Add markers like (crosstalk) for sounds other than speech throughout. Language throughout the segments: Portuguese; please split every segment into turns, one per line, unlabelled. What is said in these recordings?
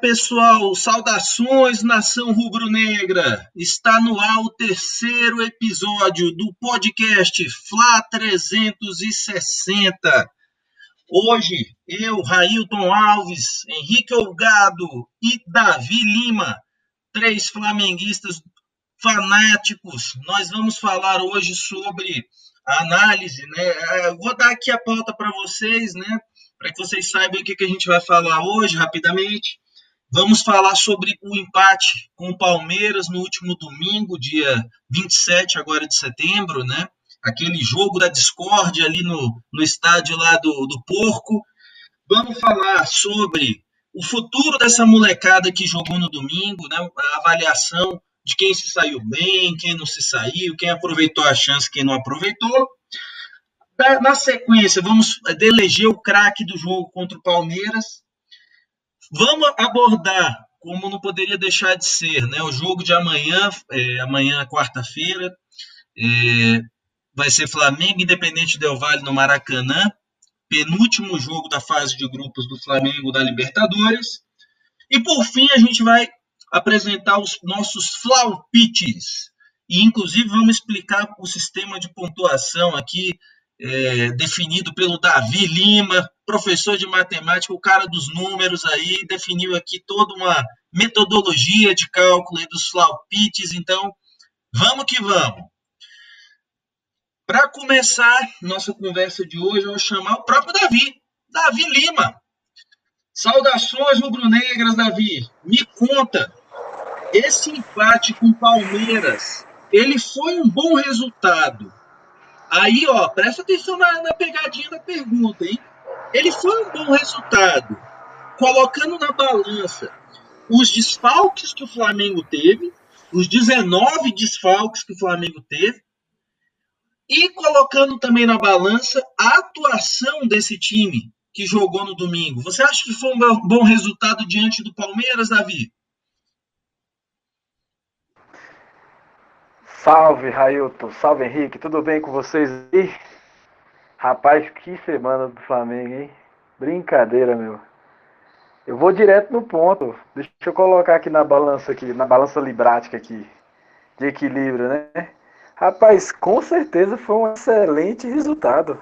Pessoal! Saudações, nação rubro-negra! Está no ar o terceiro episódio do podcast Fla 360. Hoje, eu, Railton Alves, Henrique Olgado e Davi Lima, três flamenguistas fanáticos, nós vamos falar hoje sobre a análise, né? Eu vou dar aqui a pauta para vocês, né? para que vocês saibam o que, que a gente vai falar hoje, rapidamente. Vamos falar sobre o empate com o Palmeiras no último domingo, dia 27 agora de setembro, né? Aquele jogo da discórdia ali no, no estádio lá do, do Porco. Vamos falar sobre o futuro dessa molecada que jogou no domingo, né? A avaliação de quem se saiu bem, quem não se saiu, quem aproveitou a chance, quem não aproveitou. Na sequência, vamos eleger o craque do jogo contra o Palmeiras. Vamos abordar, como não poderia deixar de ser, né, o jogo de amanhã, é, amanhã, quarta-feira, é, vai ser Flamengo Independente Del Vale no Maracanã, penúltimo jogo da fase de grupos do Flamengo da Libertadores. E por fim, a gente vai apresentar os nossos flaupits. E inclusive vamos explicar o sistema de pontuação aqui é, definido pelo Davi Lima, professor de matemática, o cara dos números aí, definiu aqui toda uma metodologia de cálculo dos flaupits, então vamos que vamos. Para começar nossa conversa de hoje, eu vou chamar o próprio Davi, Davi Lima. Saudações rubro-negras, Davi. Me conta, esse empate com Palmeiras, ele foi um bom resultado Aí, ó, presta atenção na, na pegadinha da pergunta, hein? Ele foi um bom resultado, colocando na balança os desfalques que o Flamengo teve, os 19 desfalques que o Flamengo teve, e colocando também na balança a atuação desse time que jogou no domingo. Você acha que foi um bom resultado diante do Palmeiras, Davi?
Salve, Railton. Salve, Henrique. Tudo bem com vocês aí? Rapaz, que semana do Flamengo, hein? Brincadeira, meu. Eu vou direto no ponto. Deixa eu colocar aqui na balança aqui, na balança librática aqui, de equilíbrio, né? Rapaz, com certeza foi um excelente resultado.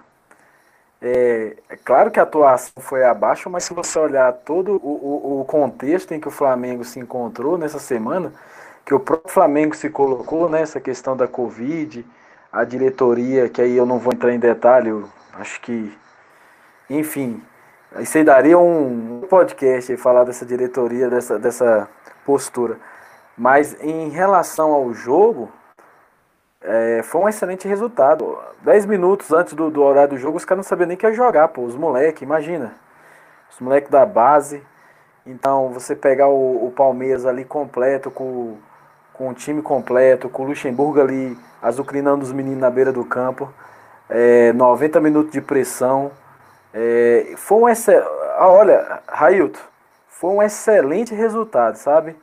É, é claro que a atuação foi abaixo, mas se você olhar todo o, o, o contexto em que o Flamengo se encontrou nessa semana, que o próprio Flamengo se colocou nessa questão da Covid, a diretoria, que aí eu não vou entrar em detalhe, eu acho que, enfim, isso aí daria um podcast falar dessa diretoria, dessa, dessa postura. Mas em relação ao jogo, é, foi um excelente resultado. Dez minutos antes do, do horário do jogo, os caras não sabiam nem que ia jogar, pô. Os moleques, imagina. Os moleques da base. Então, você pegar o, o Palmeiras ali completo com com o time completo, com o Luxemburgo ali azucrinando os meninos na beira do campo, é, 90 minutos de pressão. É, foi um excelente. Ah, olha, Railton, foi um excelente resultado, sabe?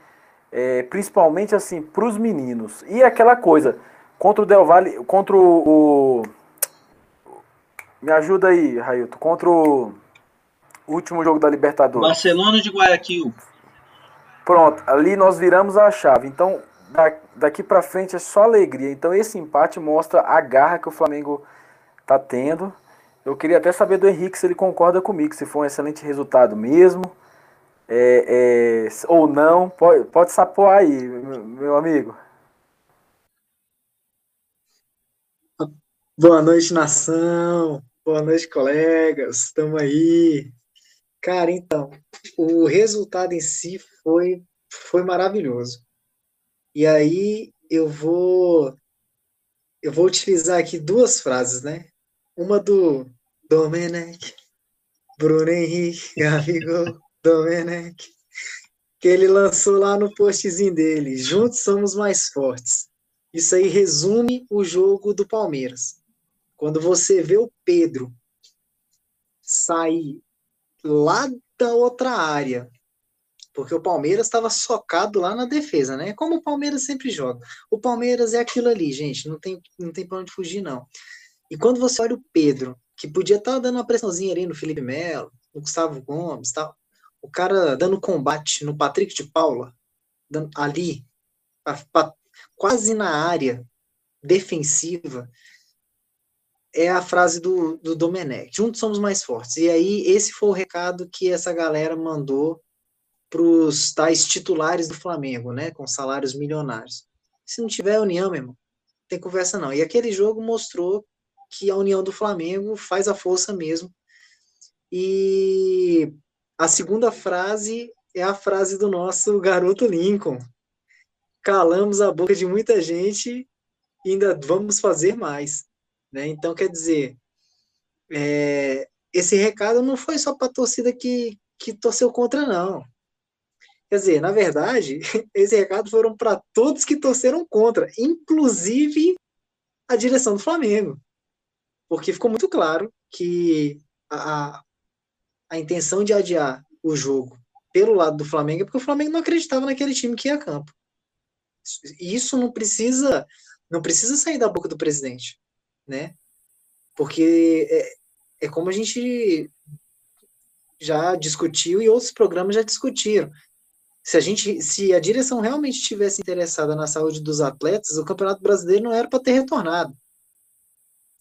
É, principalmente assim para os meninos. E aquela coisa, contra o Del Valle, contra o, o me ajuda aí, Railton, contra o último jogo da Libertadores.
Barcelona de Guayaquil.
Pronto, ali nós viramos a chave. Então, daqui para frente é só alegria. Então esse empate mostra a garra que o Flamengo está tendo. Eu queria até saber do Henrique se ele concorda comigo, se foi um excelente resultado mesmo. É, é, ou não, pode, pode sapoar aí, meu amigo.
Boa noite, nação. Boa noite, colegas. Estamos aí. Cara, então, o resultado em si foi, foi maravilhoso. E aí eu vou eu vou utilizar aqui duas frases, né? Uma do Domenech, Bruno Henrique, (laughs) Gabigol, Domenech, que ele lançou lá no postzinho dele. Juntos somos mais fortes. Isso aí resume o jogo do Palmeiras. Quando você vê o Pedro sair lá da outra área porque o Palmeiras estava socado lá na defesa, né? Como o Palmeiras sempre joga. O Palmeiras é aquilo ali, gente, não tem, não tem para onde fugir, não. E quando você olha o Pedro, que podia estar tá dando uma pressãozinha ali no Felipe Melo, no Gustavo Gomes tal, o cara dando combate no Patrick de Paula, ali, quase na área defensiva, é a frase do, do Domenech, juntos somos mais fortes. E aí, esse foi o recado que essa galera mandou para os tais titulares do Flamengo, né, com salários milionários. Se não tiver união, meu irmão, tem conversa não. E aquele jogo mostrou que a união do Flamengo faz a força mesmo. E a segunda frase é a frase do nosso garoto Lincoln. Calamos a boca de muita gente e ainda vamos fazer mais. Né? Então, quer dizer, é, esse recado não foi só para a torcida que, que torceu contra, não. Quer dizer, na verdade, (laughs) esse recado foram para todos que torceram contra, inclusive a direção do Flamengo. Porque ficou muito claro que a, a intenção de adiar o jogo pelo lado do Flamengo é porque o Flamengo não acreditava naquele time que ia a campo. Isso não precisa não precisa sair da boca do presidente, né? Porque é, é como a gente já discutiu e outros programas já discutiram. Se a gente, se a direção realmente estivesse interessada na saúde dos atletas, o Campeonato Brasileiro não era para ter retornado.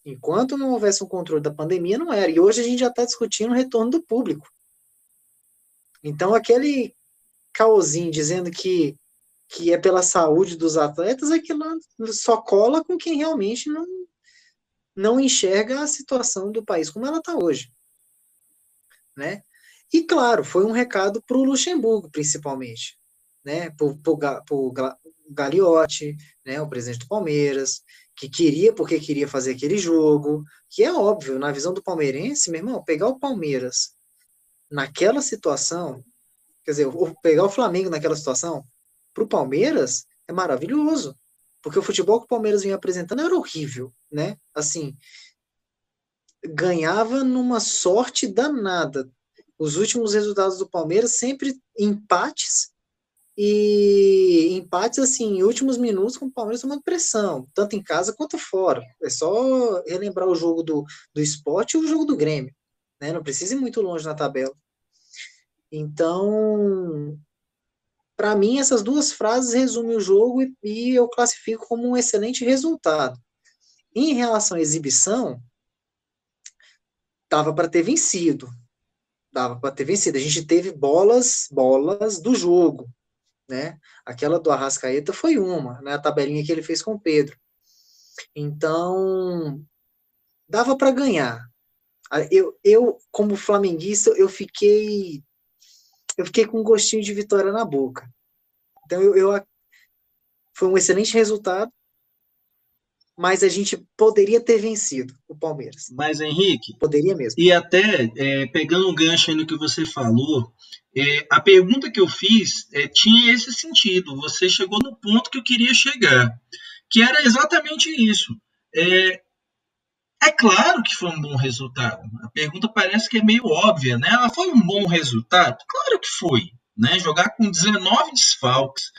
Enquanto não houvesse um controle da pandemia, não era. E hoje a gente já está discutindo o retorno do público. Então, aquele caosinho dizendo que, que é pela saúde dos atletas, é que só cola com quem realmente não, não enxerga a situação do país como ela está hoje. Né? E, claro, foi um recado para o Luxemburgo, principalmente. Né? Para o Gagliotti, né? o presidente do Palmeiras, que queria porque queria fazer aquele jogo, que é óbvio, na visão do palmeirense, meu irmão, pegar o Palmeiras naquela situação, quer dizer, pegar o Flamengo naquela situação, para o Palmeiras é maravilhoso, porque o futebol que o Palmeiras vinha apresentando era horrível, né? Assim, ganhava numa sorte danada. Os últimos resultados do Palmeiras sempre empates e empates assim, em últimos minutos com o Palmeiras tomando pressão, tanto em casa quanto fora. É só relembrar o jogo do, do esporte e o jogo do Grêmio. Né? Não precisa ir muito longe na tabela. Então, para mim, essas duas frases resumem o jogo e, e eu classifico como um excelente resultado. Em relação à exibição, dava para ter vencido. Dava para ter vencido. A gente teve bolas, bolas do jogo né? Aquela do Arrascaeta foi uma, né? A tabelinha que ele fez com o Pedro. Então, dava para ganhar. Eu, eu, como flamenguista, eu fiquei eu fiquei com um gostinho de vitória na boca. Então, eu, eu foi um excelente resultado, mas a gente poderia ter vencido o Palmeiras.
Mas, Henrique.
Poderia mesmo.
E até, é, pegando um gancho no que você falou, é, a pergunta que eu fiz é, tinha esse sentido. Você chegou no ponto que eu queria chegar, que era exatamente isso. É, é claro que foi um bom resultado. A pergunta parece que é meio óbvia, né? Ela foi um bom resultado? Claro que foi. Né? Jogar com 19 desfalques,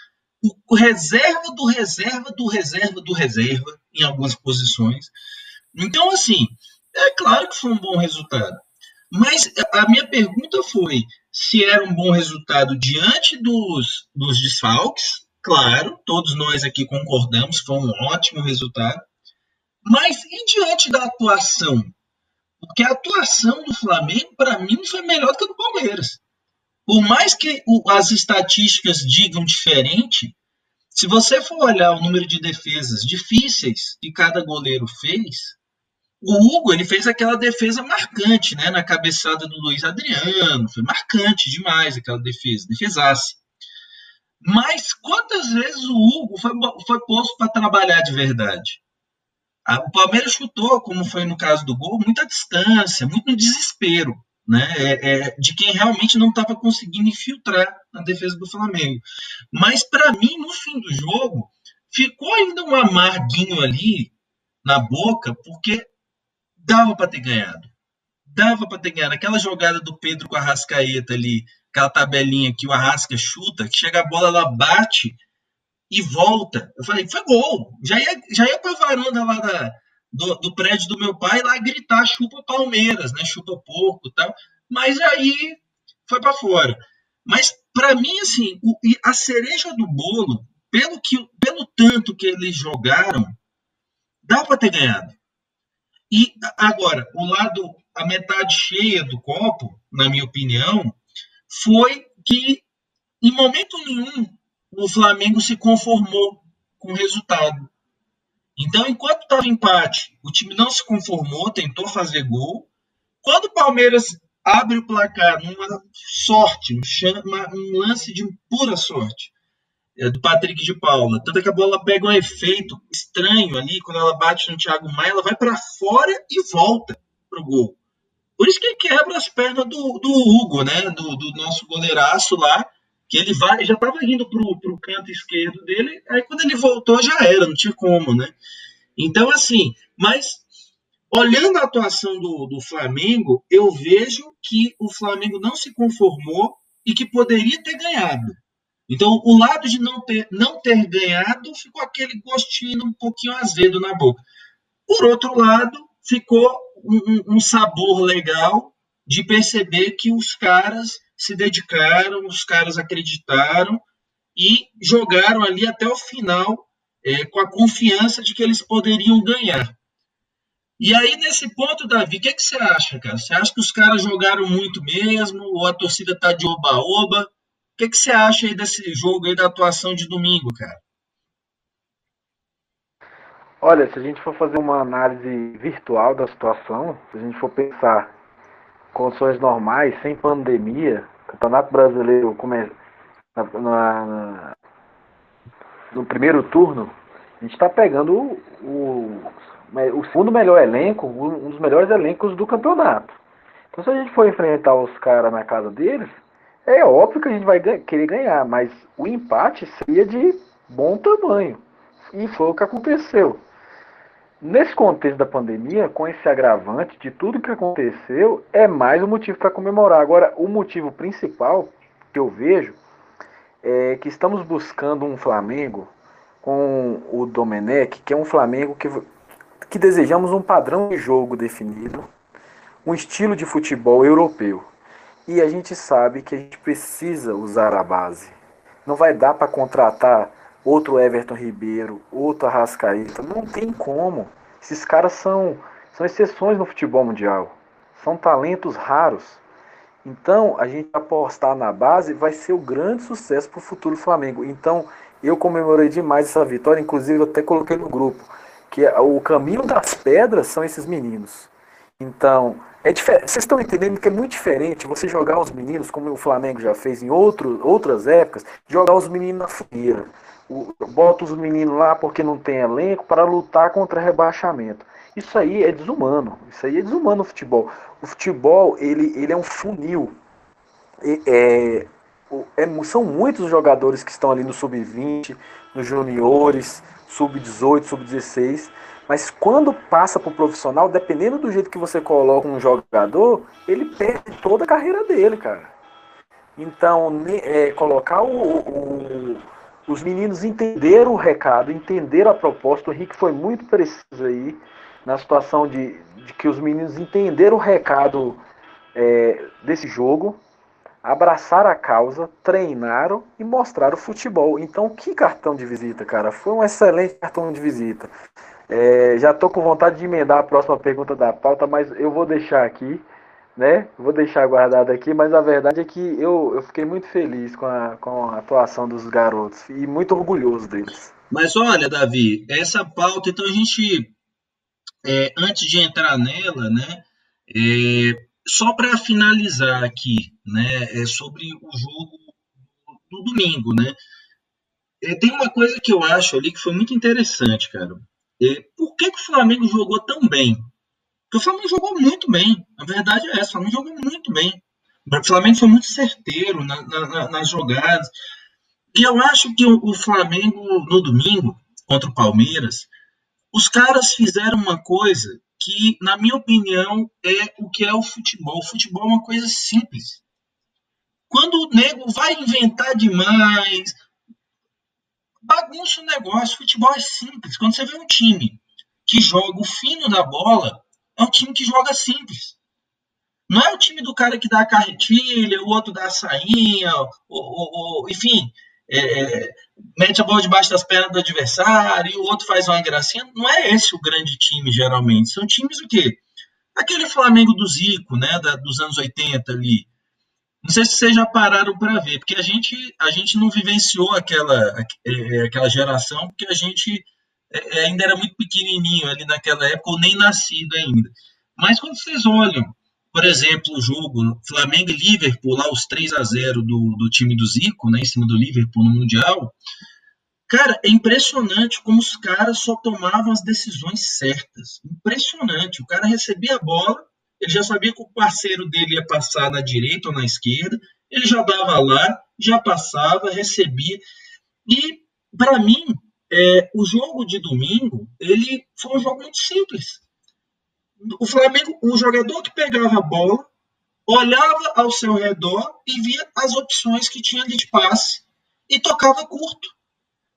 o reserva do reserva do reserva do reserva em algumas posições. Então, assim, é claro que foi um bom resultado. Mas a minha pergunta foi se era um bom resultado diante dos, dos desfalques. Claro, todos nós aqui concordamos, foi um ótimo resultado. Mas e diante da atuação? Porque a atuação do Flamengo, para mim, foi melhor que a do Palmeiras. Por mais que as estatísticas digam diferente, se você for olhar o número de defesas difíceis que cada goleiro fez, o Hugo ele fez aquela defesa marcante, né, na cabeçada do Luiz Adriano, foi marcante demais aquela defesa, defesasse. Mas quantas vezes o Hugo foi, foi posto para trabalhar de verdade? O Palmeiras chutou, como foi no caso do gol, muita distância, muito no desespero, né, é, é, de quem realmente não estava conseguindo infiltrar na defesa do Flamengo. Mas para mim, no fim do jogo, ficou ainda um amarguinho ali na boca, porque dava para ter ganhado. Dava para ter ganhado. Aquela jogada do Pedro com a Rascaeta ali, aquela tabelinha que o Arrasca chuta, que chega a bola, ela bate e volta. Eu falei, foi gol. Já ia, já ia pra varanda lá da, do, do prédio do meu pai lá gritar chupa Palmeiras, né? Chupa porco tal. Mas aí foi para fora. Mas, para mim, assim, o, a cereja do bolo, pelo, que, pelo tanto que eles jogaram, dá para ter ganhado. E agora, o lado, a metade cheia do copo, na minha opinião, foi que em momento nenhum o Flamengo se conformou com o resultado. Então, enquanto estava empate, o time não se conformou, tentou fazer gol. Quando o Palmeiras abre o placar numa sorte, um, lance de pura sorte, é, do Patrick de Paula. Tanto que a bola pega um efeito estranho ali, quando ela bate no Thiago Maia, ela vai para fora e volta pro gol. Por isso que quebra as pernas do, do Hugo, né? Do, do, nosso goleiraço lá, que ele vai, já estava indo pro, pro canto esquerdo dele, aí quando ele voltou já era, não tinha como, né? Então, assim, mas olhando a atuação do, do Flamengo, eu vejo que o Flamengo não se conformou e que poderia ter ganhado. Então, o lado de não ter, não ter ganhado ficou aquele gostinho um pouquinho azedo na boca. Por outro lado, ficou um, um sabor legal de perceber que os caras se dedicaram, os caras acreditaram e jogaram ali até o final é, com a confiança de que eles poderiam ganhar. E aí, nesse ponto, Davi, o que, que você acha, cara? Você acha que os caras jogaram muito mesmo? Ou a torcida tá de oba-oba? O que, que você acha aí desse jogo aí da atuação de domingo, cara?
Olha, se a gente for fazer uma análise virtual da situação, se a gente for pensar condições normais, sem pandemia, Campeonato Brasileiro come... na, na, no primeiro turno, a gente está pegando o, o, o segundo melhor elenco, um dos melhores elencos do campeonato. Então, se a gente for enfrentar os caras na casa deles, é óbvio que a gente vai querer ganhar, mas o empate seria de bom tamanho. E foi o que aconteceu. Nesse contexto da pandemia, com esse agravante de tudo que aconteceu, é mais um motivo para comemorar. Agora, o motivo principal que eu vejo é que estamos buscando um Flamengo com o Domenech, que é um Flamengo que, que desejamos um padrão de jogo definido, um estilo de futebol europeu. E a gente sabe que a gente precisa usar a base. Não vai dar para contratar outro Everton Ribeiro, outro Arrascaeta. Não tem como. Esses caras são, são exceções no futebol mundial. São talentos raros. Então, a gente apostar na base vai ser o grande sucesso para o futuro Flamengo. Então, eu comemorei demais essa vitória, inclusive eu até coloquei no grupo, que é o caminho das pedras são esses meninos. Então, é diferente. Vocês estão entendendo que é muito diferente você jogar os meninos, como o Flamengo já fez em outro, outras épocas, jogar os meninos na fogueira bota os meninos lá porque não tem elenco para lutar contra rebaixamento. Isso aí é desumano. Isso aí é desumano no futebol. O futebol ele, ele é um funil. É, é, são muitos os jogadores que estão ali no sub-20, nos juniores, sub-18, sub-16. Mas quando passa para o profissional, dependendo do jeito que você coloca um jogador, ele perde toda a carreira dele, cara. Então, é, colocar o, o os meninos entenderam o recado, entenderam a proposta. O Henrique foi muito preciso aí na situação de, de que os meninos entenderam o recado é, desse jogo, abraçaram a causa, treinaram e mostraram o futebol. Então, que cartão de visita, cara! Foi um excelente cartão de visita. É, já estou com vontade de emendar a próxima pergunta da pauta, mas eu vou deixar aqui né? Vou deixar guardado aqui, mas a verdade é que eu, eu fiquei muito feliz com a, com a atuação dos garotos e muito orgulhoso deles.
Mas olha, Davi, essa pauta, então a gente, é, antes de entrar nela, né, é, só para finalizar aqui, né, é sobre o jogo do domingo, né, é, tem uma coisa que eu acho ali que foi muito interessante, cara. É, por que, que o Flamengo jogou tão bem? Porque o Flamengo jogou muito bem. A verdade é essa, o Flamengo jogou muito bem. O Flamengo foi muito certeiro na, na, nas jogadas. E eu acho que o, o Flamengo, no domingo, contra o Palmeiras, os caras fizeram uma coisa que, na minha opinião, é o que é o futebol. O futebol é uma coisa simples. Quando o nego vai inventar demais, bagunça o negócio. Futebol é simples. Quando você vê um time que joga o fino da bola, é um time que joga simples. Não é o time do cara que dá a carretilha, o outro dá a sainha, enfim, é, é, mete a bola debaixo das pernas do adversário e o outro faz uma gracinha. Não é esse o grande time, geralmente. São times o quê? Aquele Flamengo do Zico, né, da, dos anos 80 ali. Não sei se vocês já pararam para ver, porque a gente, a gente não vivenciou aquela, é, aquela geração, porque a gente é, é, ainda era muito pequenininho ali naquela época, ou nem nascido ainda. Mas quando vocês olham, por exemplo, o jogo Flamengo e Liverpool, lá os 3 a 0 do, do time do Zico, né, em cima do Liverpool no Mundial, cara, é impressionante como os caras só tomavam as decisões certas. Impressionante. O cara recebia a bola, ele já sabia que o parceiro dele ia passar na direita ou na esquerda, ele já dava lá, já passava, recebia. E, para mim, é, o jogo de domingo, ele foi um jogo muito simples. O Flamengo, o jogador que pegava a bola, olhava ao seu redor e via as opções que tinha ali de passe e tocava curto.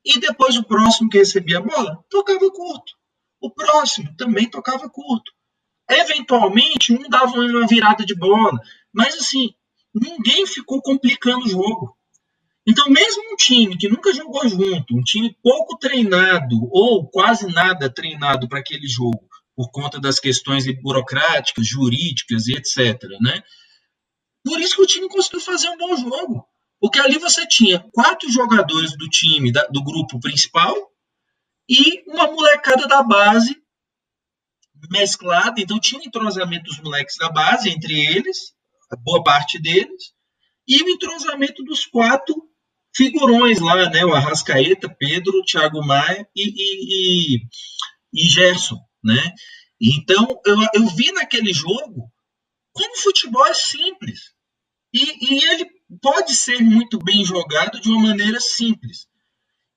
E depois o próximo que recebia a bola, tocava curto. O próximo também tocava curto. Eventualmente, um dava uma virada de bola, mas assim, ninguém ficou complicando o jogo. Então, mesmo um time que nunca jogou junto, um time pouco treinado ou quase nada treinado para aquele jogo, por conta das questões burocráticas, jurídicas e etc. Né? Por isso que o time conseguiu fazer um bom jogo. Porque ali você tinha quatro jogadores do time, do grupo principal, e uma molecada da base mesclada. Então tinha um entrosamento dos moleques da base entre eles, boa parte deles, e o entrosamento dos quatro figurões lá, né? O Arrascaeta, Pedro, Thiago Maia e, e, e, e Gerson, né? Então eu, eu vi naquele jogo como o futebol é simples e, e ele pode ser muito bem jogado de uma maneira simples.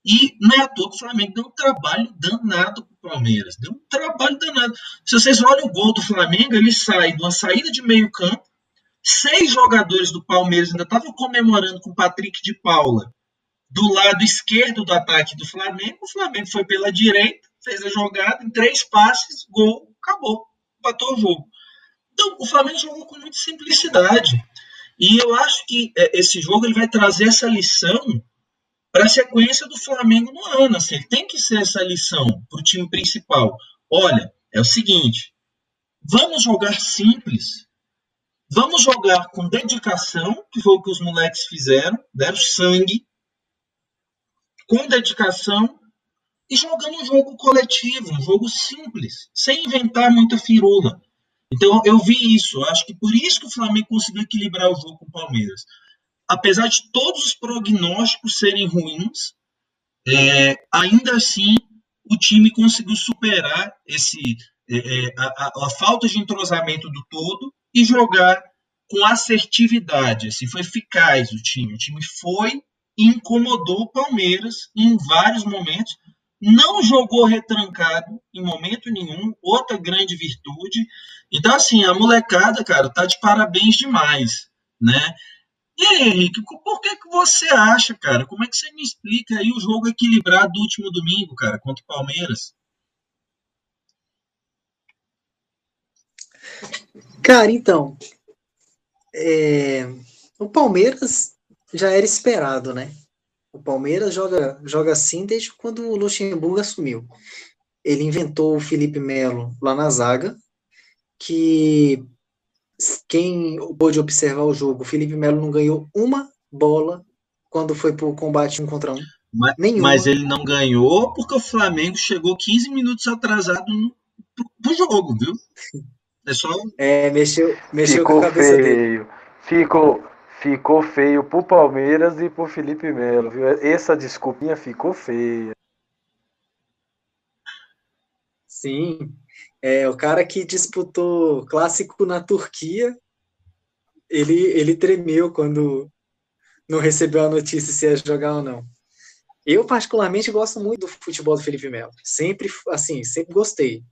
E não é à toa que o Flamengo deu um trabalho danado para o Palmeiras. Deu um trabalho danado. Se vocês olham o gol do Flamengo, ele sai de uma saída de meio campo Seis jogadores do Palmeiras ainda estavam comemorando com o Patrick de Paula do lado esquerdo do ataque do Flamengo. O Flamengo foi pela direita, fez a jogada, em três passes, gol, acabou, empatou o jogo. Então, o Flamengo jogou com muita simplicidade. E eu acho que é, esse jogo ele vai trazer essa lição para a sequência do Flamengo no ano. Assim, ele tem que ser essa lição para o time principal. Olha, é o seguinte: vamos jogar simples, Vamos jogar com dedicação, que foi o que os moleques fizeram, deram sangue, com dedicação e jogando um jogo coletivo, um jogo simples, sem inventar muita firula. Então eu vi isso, acho que por isso que o Flamengo conseguiu equilibrar o jogo com o Palmeiras. Apesar de todos os prognósticos serem ruins, é, ainda assim o time conseguiu superar esse é, é a, a, a falta de entrosamento do todo e jogar com assertividade, assim, foi eficaz o time. O time foi e incomodou o Palmeiras em vários momentos. Não jogou retrancado em momento nenhum, outra grande virtude. Então, assim, a molecada, cara, tá de parabéns demais, né? E aí, Henrique, por que, que você acha, cara? Como é que você me explica aí o jogo equilibrado do último domingo, cara, contra o Palmeiras?
Cara, então, é, o Palmeiras já era esperado, né? O Palmeiras joga, joga assim desde quando o Luxemburgo assumiu. Ele inventou o Felipe Melo lá na zaga, que quem pôde observar o jogo, o Felipe Melo não ganhou uma bola quando foi para o combate um contra um.
Mas, mas, ele não ganhou porque o Flamengo chegou 15 minutos atrasado no, pro, pro jogo, viu? (laughs)
É só. É, mexeu, mexeu
ficou com a cabeça feio. dele. Ficou, ficou feio pro Palmeiras e pro Felipe Melo, viu? Essa desculpinha ficou feia.
Sim. É, o cara que disputou clássico na Turquia, ele, ele tremeu quando não recebeu a notícia se ia jogar ou não. Eu, particularmente, gosto muito do futebol do Felipe Melo. Sempre, assim, sempre gostei.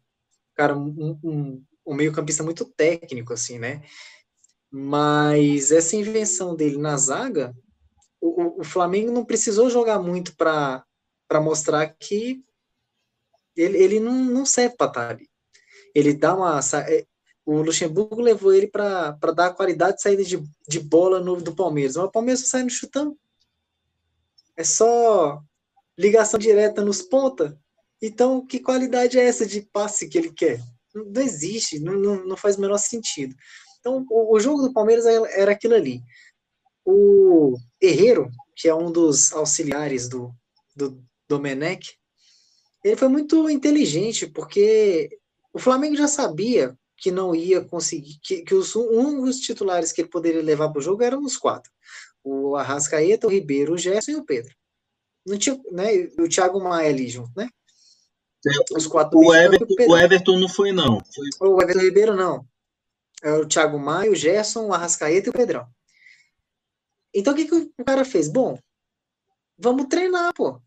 Cara, um, um, um meio-campista muito técnico, assim, né? Mas essa invenção dele na zaga, o, o Flamengo não precisou jogar muito para mostrar que ele, ele não, não serve para estar ali. Ele dá uma. É, o Luxemburgo levou ele para dar a qualidade de saída de, de bola no, do Palmeiras. Mas o Palmeiras sai no chutão. É só ligação direta nos ponta. Então, que qualidade é essa de passe que ele quer? Não existe, não, não, não faz o menor sentido. Então, o, o, jogo do Palmeiras era aquilo ali. O Herreiro, que é um dos auxiliares do, do Domenech, ele foi muito inteligente, porque o Flamengo já sabia que não ia conseguir, que, que os, dos titulares que ele poderia levar para o jogo eram os quatro: o Arrascaeta, o Ribeiro, o Gerson e o Pedro. Não tinha, né, o Thiago Maia ali junto, né?
Os quatro o, Everton, o, Everton não foi, não. Foi...
O Everton Ribeiro, não. É o Thiago Maia, o Gerson, o Arrascaeta e o Pedrão. Então, o que, que o cara fez? Bom, vamos treinar, pô.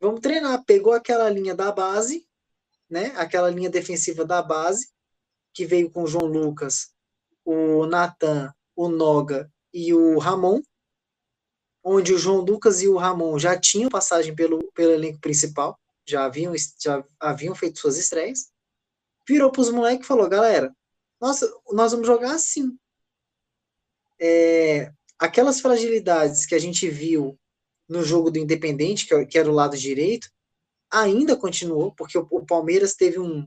Vamos treinar. Pegou aquela linha da base, né? Aquela linha defensiva da base, que veio com o João Lucas, o Natan, o Noga e o Ramon, onde o João Lucas e o Ramon já tinham passagem pelo, pelo elenco principal, já haviam, já haviam feito suas estreias, virou para os moleques e falou, galera, nossa, nós vamos jogar assim. É, aquelas fragilidades que a gente viu no jogo do Independente, que, é era o lado direito, ainda continuou, porque o, Palmeiras teve um,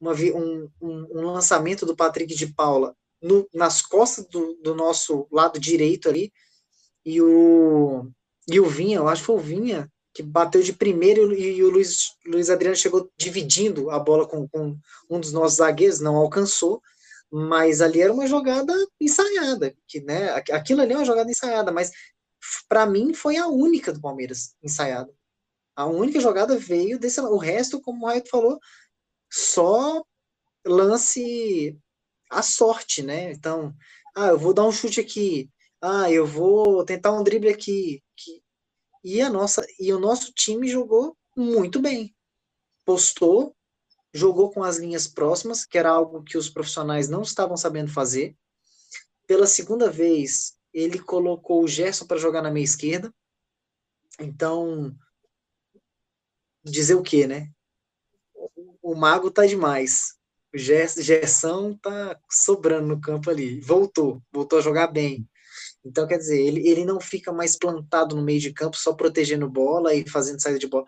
uma, um, um, um, lançamento do Patrick de Paula no, nas costas do, do, nosso lado direito ali, e o, e o Vinha, eu acho que foi o Vinha, que bateu de primeiro e, e o Luiz, Luiz Adriano chegou dividindo a bola com, com um dos nossos zagueiros, não alcançou, mas ali era uma jogada ensaiada, que né, aquilo ali é uma jogada ensaiada, mas para mim foi a única do Palmeiras ensaiada. A única jogada veio desse, o resto, como o Raito falou, só lance a sorte, né? Então, ah, eu vou dar um chute aqui, ah, eu vou tentar um drible aqui, que... e a nossa e o nosso time jogou muito bem, postou, jogou com as linhas próximas, que era algo que os profissionais não estavam sabendo fazer. Pela segunda vez, ele colocou o Gerson para jogar na meia esquerda. Então, dizer o quê, né? o Mago tá demais. O Gerson tá sobrando no campo ali. Voltou, voltou a jogar bem. Então, quer dizer, ele, ele não fica mais plantado no meio de campo, só protegendo bola e fazendo saída de bola.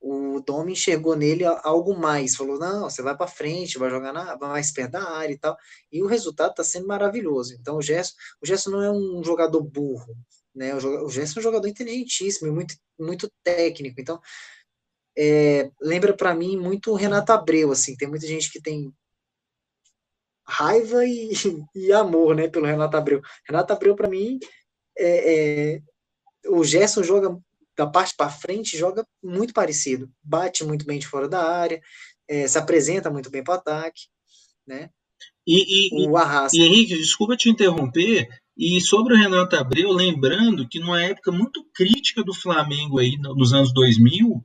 O Domi enxergou nele algo mais, falou: não, você vai para frente, vai jogar na, mais perto da área e tal. E o resultado está sendo maravilhoso. Então, o Gerson, o Gerson não é um jogador burro, né? O, Gerson é um jogador inteligentíssimo muito, muito técnico. Então, é, lembra para mim muito o Renato Abreu, assim, tem muita gente que tem raiva e, (laughs) e amor, né, pelo Renato Abreu. Renato Abreu, para mim, é, é, o Gerson joga da parte para frente, joga muito parecido, bate muito bem de fora da área, é, se apresenta muito bem para o ataque, né?
E, e, o Arrasca. e Henrique, desculpa te interromper, e sobre o Renato Abreu, lembrando que numa época muito crítica do Flamengo aí nos anos 2000,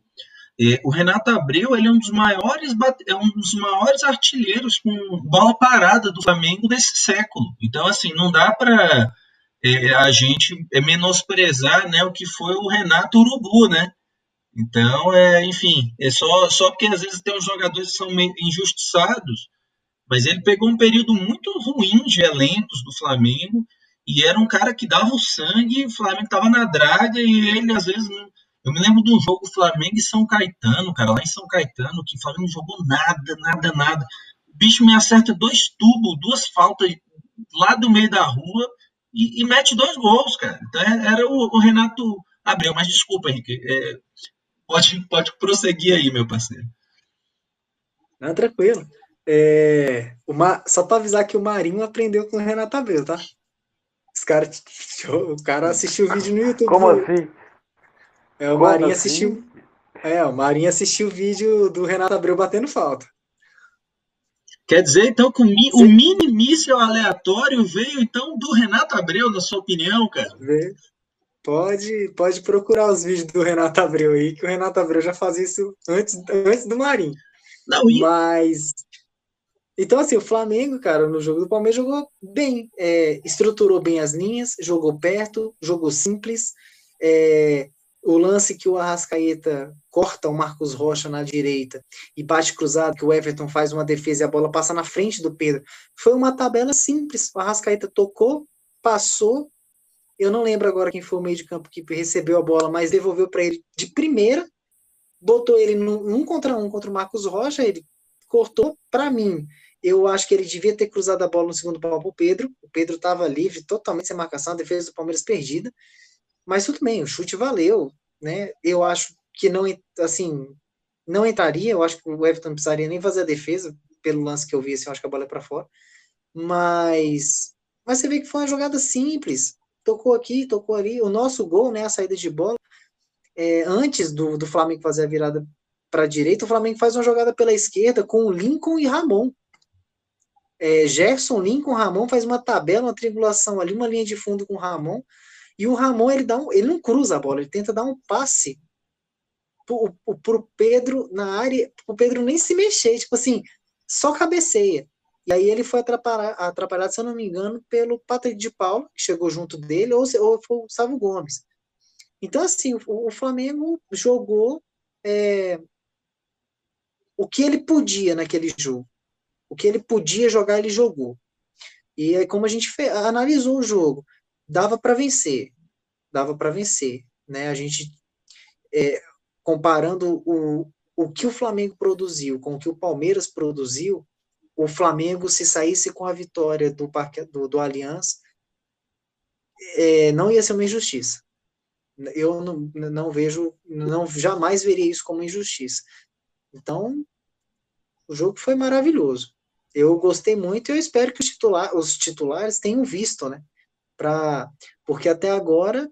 é, o Renato Abreu ele é um dos maiores é um dos maiores artilheiros com bola parada do Flamengo desse século. Então assim não dá para é, a gente menosprezar né, o que foi o Renato Urubu, né? Então é enfim é só só porque às vezes tem uns jogadores que são injustiçados, mas ele pegou um período muito ruim de elencos do Flamengo e era um cara que dava o sangue, o Flamengo estava na draga e ele às vezes não eu me lembro de um jogo Flamengo e São Caetano, cara, lá em São Caetano, que o Flamengo não jogou nada, nada, nada. O bicho me acerta dois tubos, duas faltas lá do meio da rua e, e mete dois gols, cara. Então é, era o, o Renato Abreu, mas desculpa, Henrique. É, pode, pode prosseguir aí, meu parceiro.
Não, tranquilo. É, uma, só para avisar que o Marinho aprendeu com o Renato Abreu, tá? Os cara, (laughs) o cara assistiu o vídeo no YouTube.
Como assim?
É, o Marinho assim? assistiu. É, o Marinho assistiu o vídeo do Renato Abreu batendo falta.
Quer dizer, então, que o, mi, o mini míssil aleatório veio, então, do Renato Abreu, na sua opinião, cara?
Pode, pode procurar os vídeos do Renato Abreu aí, que o Renato Abreu já fazia isso antes, antes do Marinho. Não, e... Mas. Então, assim, o Flamengo, cara, no jogo do Palmeiras jogou bem. É, estruturou bem as linhas, jogou perto, jogou simples. É, o lance que o Arrascaeta corta o Marcos Rocha na direita e bate cruzado, que o Everton faz uma defesa e a bola passa na frente do Pedro. Foi uma tabela simples. O Arrascaeta tocou, passou. Eu não lembro agora quem foi o meio de campo que recebeu a bola, mas devolveu para ele de primeira, botou ele num um contra um contra o Marcos Rocha, ele cortou para mim. Eu acho que ele devia ter cruzado a bola no segundo pau para o Pedro. O Pedro estava livre, totalmente sem marcação, a defesa do Palmeiras perdida. Mas tudo bem, o chute valeu, né? Eu acho que não, assim, não entraria, eu acho que o Everton não precisaria nem fazer a defesa, pelo lance que eu vi, assim, eu acho que a bola é para fora. Mas, mas você vê que foi uma jogada simples. Tocou aqui, tocou ali. O nosso gol, né, a saída de bola, é, antes do, do Flamengo fazer a virada para a direita, o Flamengo faz uma jogada pela esquerda com Lincoln e Ramon. É, Gerson, Lincoln, Ramon faz uma tabela, uma triangulação ali, uma linha de fundo com Ramon. E o Ramon, ele, dá um, ele não cruza a bola, ele tenta dar um passe pro, pro Pedro na área, o Pedro nem se mexer, tipo assim, só cabeceia. E aí ele foi atrapalhado, atrapalhado, se eu não me engano, pelo Patrick de Paulo, que chegou junto dele, ou, ou foi o Sávio Gomes. Então, assim, o, o Flamengo jogou é, o que ele podia naquele jogo. O que ele podia jogar, ele jogou. E aí, como a gente fez, analisou o jogo, dava para vencer, dava para vencer, né? A gente é, comparando o, o que o Flamengo produziu com o que o Palmeiras produziu, o Flamengo se saísse com a vitória do do, do Allianz, é, não ia ser uma injustiça. Eu não, não vejo, não jamais veria isso como injustiça. Então, o jogo foi maravilhoso. Eu gostei muito e eu espero que os, os titulares tenham visto, né? Pra, porque até agora,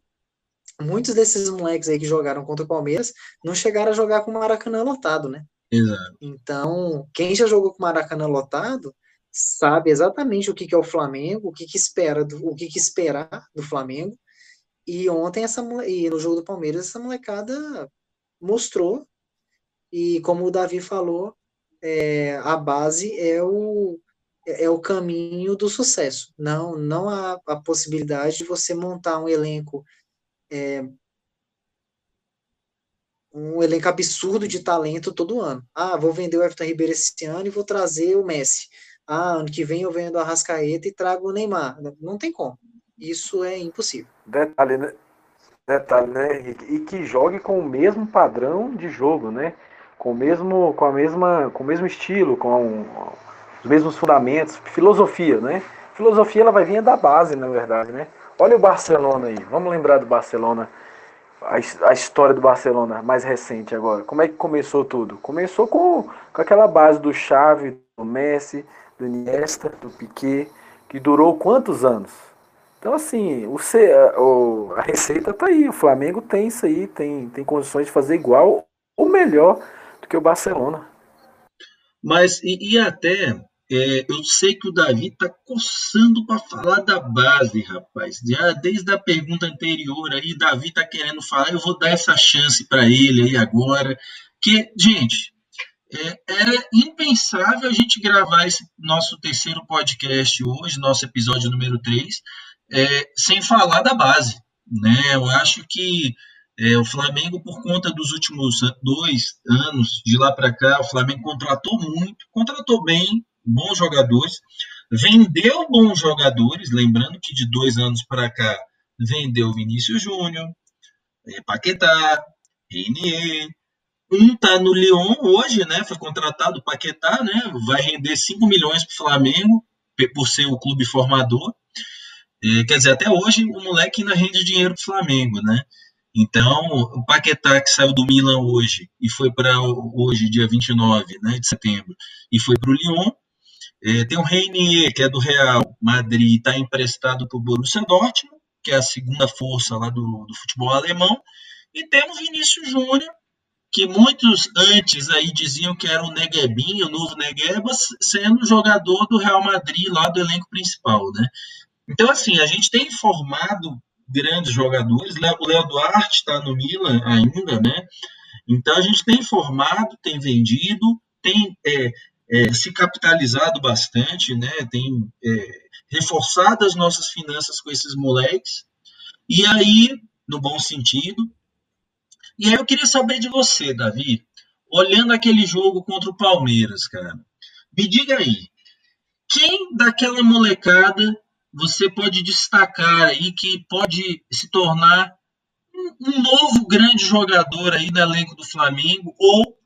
muitos desses moleques aí que jogaram contra o Palmeiras não chegaram a jogar com o Maracanã lotado, né?
Exato.
Então, quem já jogou com o Maracanã lotado sabe exatamente o que, que é o Flamengo, o que, que espera, do, o que, que esperar do Flamengo. E ontem essa e no jogo do Palmeiras essa molecada mostrou e como o Davi falou, é, a base é o é o caminho do sucesso. Não, não há a possibilidade de você montar um elenco é, um elenco absurdo de talento todo ano. Ah, vou vender o Everton Ribeiro esse ano e vou trazer o Messi. Ah, ano que vem eu vendo a Rascaeta e trago o Neymar. Não tem como. Isso é impossível.
Detalhe, né? Detalhe, né, Henrique? E que jogue com o mesmo padrão de jogo, né? Com o mesmo, com a mesma, com o mesmo estilo, com os mesmos fundamentos, filosofia, né? Filosofia ela vai vir da base, na verdade, né? Olha o Barcelona aí, vamos lembrar do Barcelona, a, a história do Barcelona mais recente agora. Como é que começou tudo? Começou com, com aquela base do Xavi, do Messi, do Iniesta, do Piquet, que durou quantos anos? Então, assim, o, o, a receita tá aí. O Flamengo tem isso aí, tem, tem condições de fazer igual ou melhor do que o Barcelona.
Mas, e, e até, é, eu sei que o Davi está coçando para falar da base, rapaz. Já desde a pergunta anterior aí, Davi está querendo falar, eu vou dar essa chance para ele aí agora. Que, gente, é, era impensável a gente gravar esse nosso terceiro podcast hoje, nosso episódio número 3, é, sem falar da base. Né? Eu acho que é, o Flamengo, por conta dos últimos dois anos, de lá para cá, o Flamengo contratou muito, contratou bem, bons jogadores, vendeu bons jogadores, lembrando que de dois anos para cá vendeu Vinícius Júnior, é, Paquetá, Renier, um está no Lyon hoje, né? Foi contratado o Paquetá, né? Vai render 5 milhões para o Flamengo, por ser o clube formador. É, quer dizer, até hoje o moleque ainda rende dinheiro para o Flamengo, né? Então, o Paquetá, que saiu do Milan hoje e foi para hoje, dia 29 né, de setembro, e foi para o Lyon. É, tem o Reinier, que é do Real Madrid, está emprestado para o Borussia Dortmund, que é a segunda força lá do, do futebol alemão. E temos Vinícius Júnior, que muitos antes aí diziam que era o Neguebinho, o novo Negueba, sendo jogador do Real Madrid lá do elenco principal, né? Então, assim, a gente tem formado grandes jogadores. O Léo Duarte está no Milan ainda, né? Então a gente tem formado, tem vendido, tem é, é, se capitalizado bastante, né? Tem é, reforçado as nossas finanças com esses moleques. E aí, no bom sentido, E aí eu queria saber de você, Davi, olhando aquele jogo contra o Palmeiras, cara. Me diga aí, quem daquela molecada você pode destacar aí que pode se tornar um novo grande jogador aí do elenco do Flamengo, ou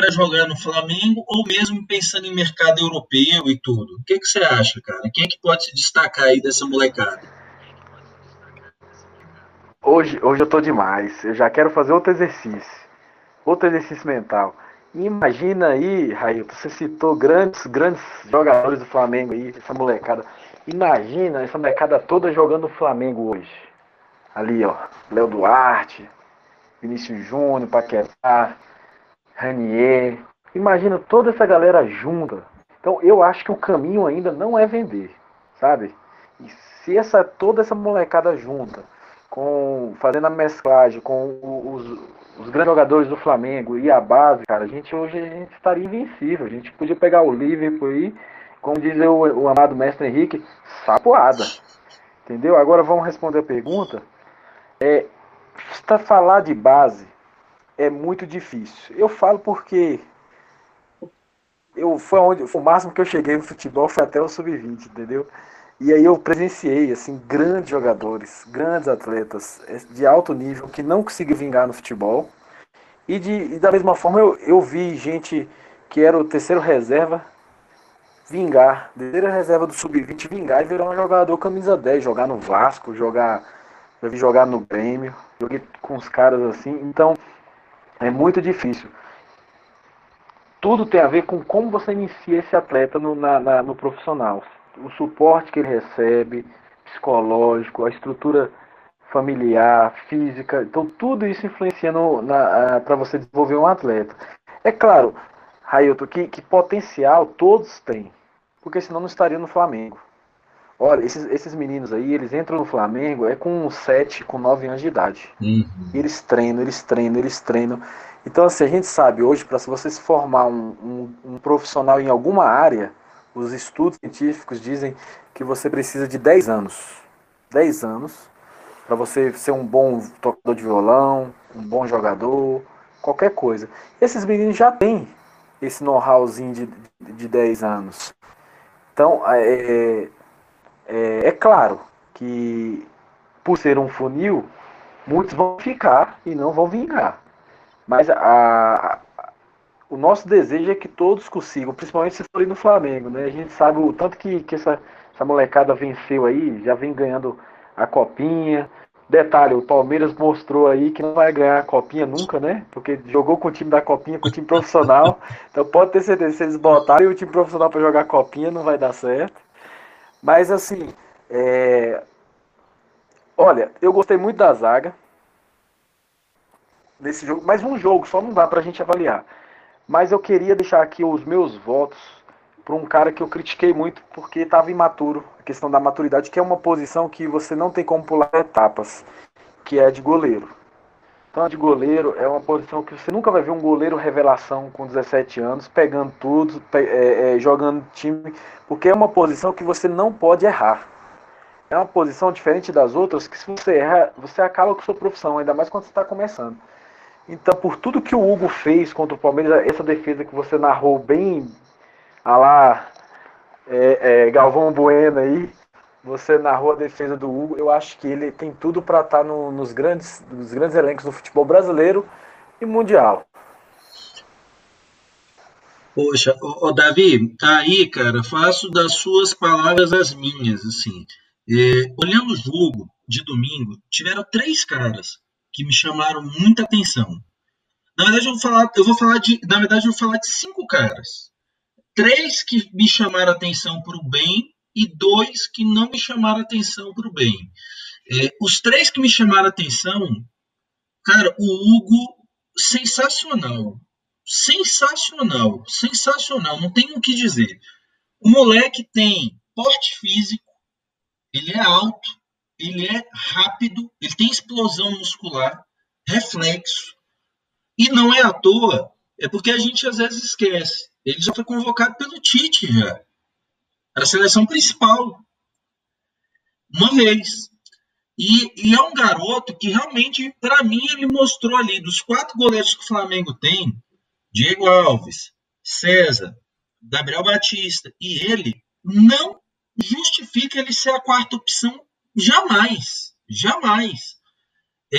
para jogar no Flamengo, ou mesmo pensando em mercado europeu e tudo. O que, que você acha, cara? Quem é que pode se destacar aí dessa molecada?
Hoje, hoje eu tô demais. Eu já quero fazer outro exercício. Outro exercício mental. Imagina aí, Railton, você citou grandes, grandes jogadores do Flamengo aí, essa molecada. Imagina essa molecada toda jogando no Flamengo hoje. Ali, ó, Léo Duarte, Vinícius Júnior, Paquetá, Ranier. Imagina toda essa galera junta. Então eu acho que o caminho ainda não é vender, sabe? E se essa toda essa molecada junta, com fazendo a mesclagem com os, os grandes jogadores do Flamengo e a base, cara, a gente hoje a gente estaria invencível. A gente podia pegar o Liverpool aí, como diz o, o amado mestre Henrique, sapoada. Entendeu? Agora vamos responder a pergunta. É, falar de base é muito difícil. Eu falo porque eu foi onde foi o máximo que eu cheguei no futebol foi até o sub-20, entendeu? E aí eu presenciei assim grandes jogadores, grandes atletas é, de alto nível que não conseguiram vingar no futebol. E, de, e da mesma forma eu, eu vi gente que era o terceiro reserva vingar, terceira reserva do sub-20 vingar e virar um jogador camisa 10, jogar no Vasco, jogar jogar no Grêmio, joguei com os caras assim, então é muito difícil. Tudo tem a ver com como você inicia esse atleta no, na, na, no profissional. O suporte que ele recebe, psicológico, a estrutura familiar, física. Então tudo isso influencia para você desenvolver um atleta. É claro, Railton, que, que potencial todos têm. Porque senão não estaria no Flamengo. Olha, esses, esses meninos aí, eles entram no Flamengo é com 7, com 9 anos de idade. Uhum. Eles treinam, eles treinam, eles treinam. Então, assim, a gente sabe hoje, para você se formar um, um, um, profissional em alguma área, os estudos científicos dizem que você precisa de 10 anos. 10 anos para você ser um bom tocador de violão, um bom jogador, qualquer coisa. Esses meninos já têm esse know-howzinho de, de 10 anos. Então, é, é, é claro que, por ser um funil, muitos vão ficar e não vão vingar. Mas a, a, o nosso desejo é que todos consigam, principalmente se forem no Flamengo, né? A gente sabe o tanto que, que essa, essa molecada venceu aí, já vem ganhando a copinha. Detalhe, o Palmeiras mostrou aí que não vai ganhar a copinha nunca, né? Porque jogou com o time da copinha, com o time profissional. (laughs) então pode ter certeza, se eles botarem o time profissional para jogar a copinha, não vai dar certo. Mas assim, é... olha, eu gostei muito da zaga nesse jogo, mas um jogo só não dá pra gente avaliar. Mas eu queria deixar aqui os meus votos para um cara que eu critiquei muito porque estava imaturo, a questão da maturidade, que é uma posição que você não tem como pular etapas, que é de goleiro. Então, a de goleiro é uma posição que você nunca vai ver um goleiro revelação com 17 anos, pegando tudo, é, é, jogando time, porque é uma posição que você não pode errar. É uma posição diferente das outras que se você errar, você acaba com sua profissão, ainda mais quando você está começando. Então, por tudo que o Hugo fez contra o Palmeiras, essa defesa que você narrou bem, a lá, é, é, Galvão Bueno aí, você narrou a defesa do Hugo. Eu acho que ele tem tudo para estar tá no, nos, grandes, nos grandes elencos do futebol brasileiro e mundial.
Poxa, ô, Davi, tá aí, cara, faço das suas palavras as minhas, assim. É, olhando o jogo de domingo, tiveram três caras que me chamaram muita atenção. Na verdade, eu vou falar, eu vou falar de, na verdade, eu vou falar de cinco caras. Três que me chamaram atenção para o bem e dois que não me chamaram atenção para o bem. É, os três que me chamaram atenção, cara, o Hugo, sensacional. Sensacional, sensacional, não tem o que dizer. O moleque tem porte físico, ele é alto, ele é rápido, ele tem explosão muscular, reflexo. E não é à toa, é porque a gente às vezes esquece. Ele já foi convocado pelo Tite já para a seleção principal. Uma vez. E, e, é um garoto que realmente, para mim, ele mostrou ali, dos quatro goleiros que o Flamengo tem, Diego Alves, César, Gabriel Batista e ele, não justifica ele ser a quarta opção jamais. Jamais. É,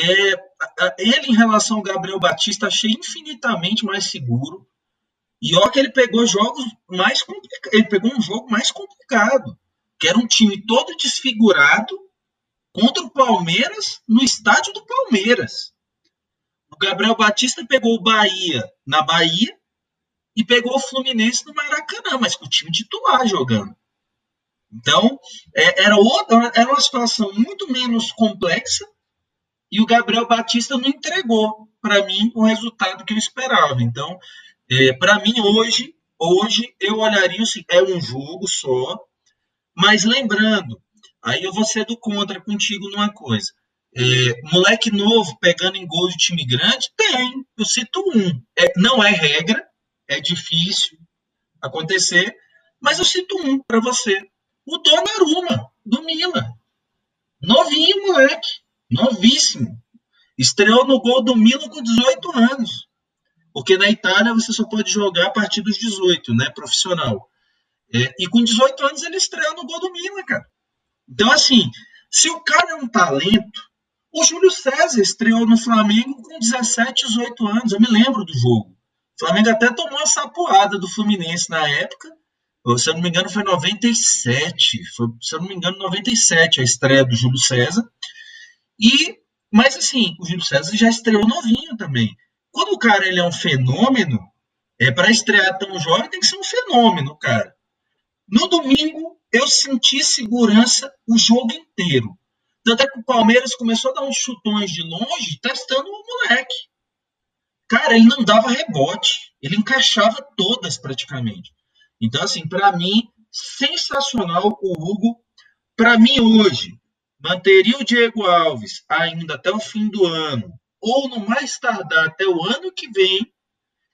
ele, em relação ao Gabriel Batista, achei infinitamente mais seguro. E olha que ele pegou jogos mais complicados. Ele pegou um jogo mais complicado. Que era um time todo desfigurado contra o Palmeiras no estádio do Palmeiras. O Gabriel Batista pegou o Bahia na Bahia e pegou o Fluminense no Maracanã, mas com o time titular jogando. Então, é, era, outra, era uma situação muito menos complexa e o Gabriel Batista não entregou para mim o resultado que eu esperava. Então, é, para mim hoje, hoje eu olharia é um jogo só, mas lembrando, aí eu vou ser do contra contigo numa coisa. É, moleque novo pegando em gol de time grande? Tem, eu cito um. É, não é regra, é difícil acontecer, mas eu cito um para você. O Donnarumma, do Milan. Novinho, moleque. Novíssimo. Estreou no gol do Milan com 18 anos. Porque na Itália você só pode jogar a partir dos 18, né? Profissional. É, e com 18 anos ele estreou no gol do Milan, cara. Então, assim, se o cara é um talento, o Júlio César estreou no Flamengo com 17, 18 anos. Eu me lembro do jogo. O Flamengo até tomou a sapoada do Fluminense na época. Se eu não me engano, foi 97. Foi, se eu não me engano, 97 a estreia do Júlio César. E, mas assim, o Júlio César já estreou novinho também. Quando o cara ele é um fenômeno, é para estrear tão jovem tem que ser um fenômeno, cara. No domingo eu senti segurança o jogo inteiro. Tanto é que o Palmeiras começou a dar uns chutões de longe, testando o moleque. Cara, ele não dava rebote, ele encaixava todas praticamente. Então, assim, para mim, sensacional o Hugo. Para mim, hoje, manteria o Diego Alves ainda até o fim do ano, ou no mais tardar até o ano que vem.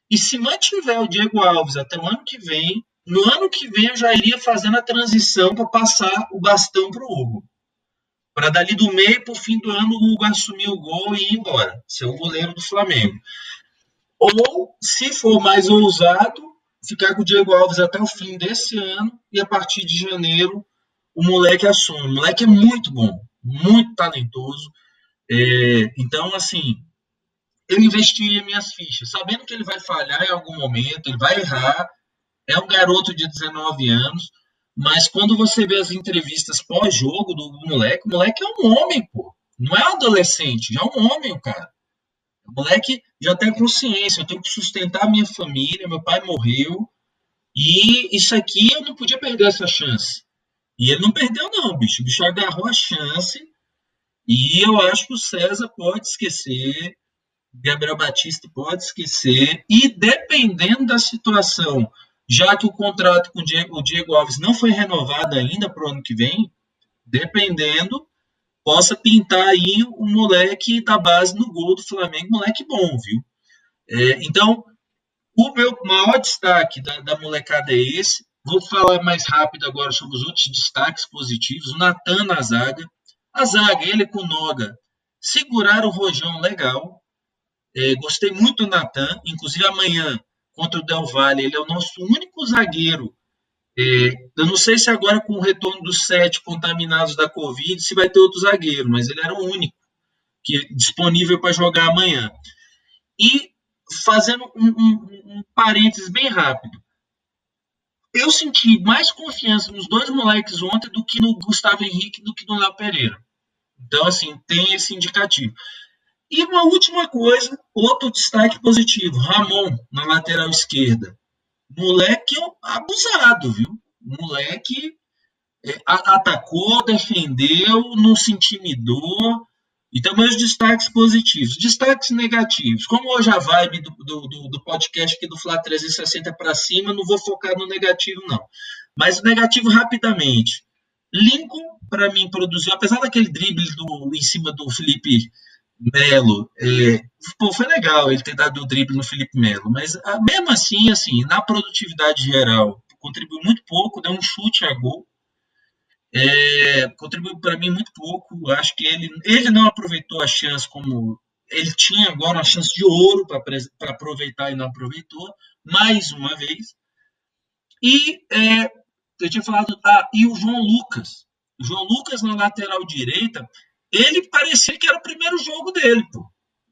E se mantiver o Diego Alves até o ano que vem, no ano que vem eu já iria fazendo a transição para passar o bastão para o Hugo. Para dali do meio para o fim do ano o Hugo assumir o gol e ir embora, ser o goleiro do Flamengo. Ou, se for mais ousado, ficar com o Diego Alves até o fim desse ano e a partir de janeiro o moleque assume. O moleque é muito bom, muito talentoso. É, então, assim, eu investiria minhas fichas, sabendo que ele vai falhar em algum momento, ele vai errar. É um garoto de 19 anos, mas quando você vê as entrevistas pós-jogo do moleque, o moleque é um homem, pô. Não é um adolescente, já é um homem, o cara. O moleque já tem consciência, eu tenho que sustentar a minha família, meu pai morreu, e isso aqui eu não podia perder essa chance. E ele não perdeu, não, bicho. O bicho agarrou a chance. E eu acho que o César pode esquecer, Gabriel Batista pode esquecer. E dependendo da situação, já que o contrato com o Diego, o Diego Alves não foi renovado ainda para o ano que vem, dependendo, possa pintar aí o moleque da base no gol do Flamengo, moleque bom, viu? É, então, o meu maior destaque da, da, molecada é esse. Vou falar mais rápido agora sobre os outros destaques positivos. O Natan na zaga. A zaga, ele com Noga, seguraram o rojão legal. É, gostei muito do Natan. Inclusive, amanhã, contra o Del Valle, ele é o nosso único zagueiro é, eu não sei se agora com o retorno dos sete contaminados da Covid se vai ter outro zagueiro, mas ele era o único que disponível para jogar amanhã. E fazendo um, um, um parênteses bem rápido, eu senti mais confiança nos dois moleques ontem do que no Gustavo Henrique do que no Léo Pereira. Então, assim, tem esse indicativo. E uma última coisa, outro destaque positivo, Ramon na lateral esquerda. Moleque abusado, viu? Moleque é, atacou, defendeu, não se intimidou. E também os destaques positivos. Destaques negativos. Como hoje a vibe do, do, do podcast aqui do Flá 360 para cima, não vou focar no negativo, não. Mas o negativo rapidamente. Lincoln, para mim, produziu, apesar daquele drible do, em cima do Felipe Melo, é, pô, foi legal ele ter dado o drible no Felipe Melo, mas a, mesmo assim, assim, na produtividade geral, contribuiu muito pouco, deu um chute a gol. é, contribuiu para mim muito pouco. Acho que ele, ele não aproveitou a chance como ele tinha agora uma chance de ouro para aproveitar e não aproveitou, mais uma vez. E é, eu tinha falado, ah, e o João Lucas. João Lucas na lateral direita, ele parecia que era o primeiro jogo dele, pô.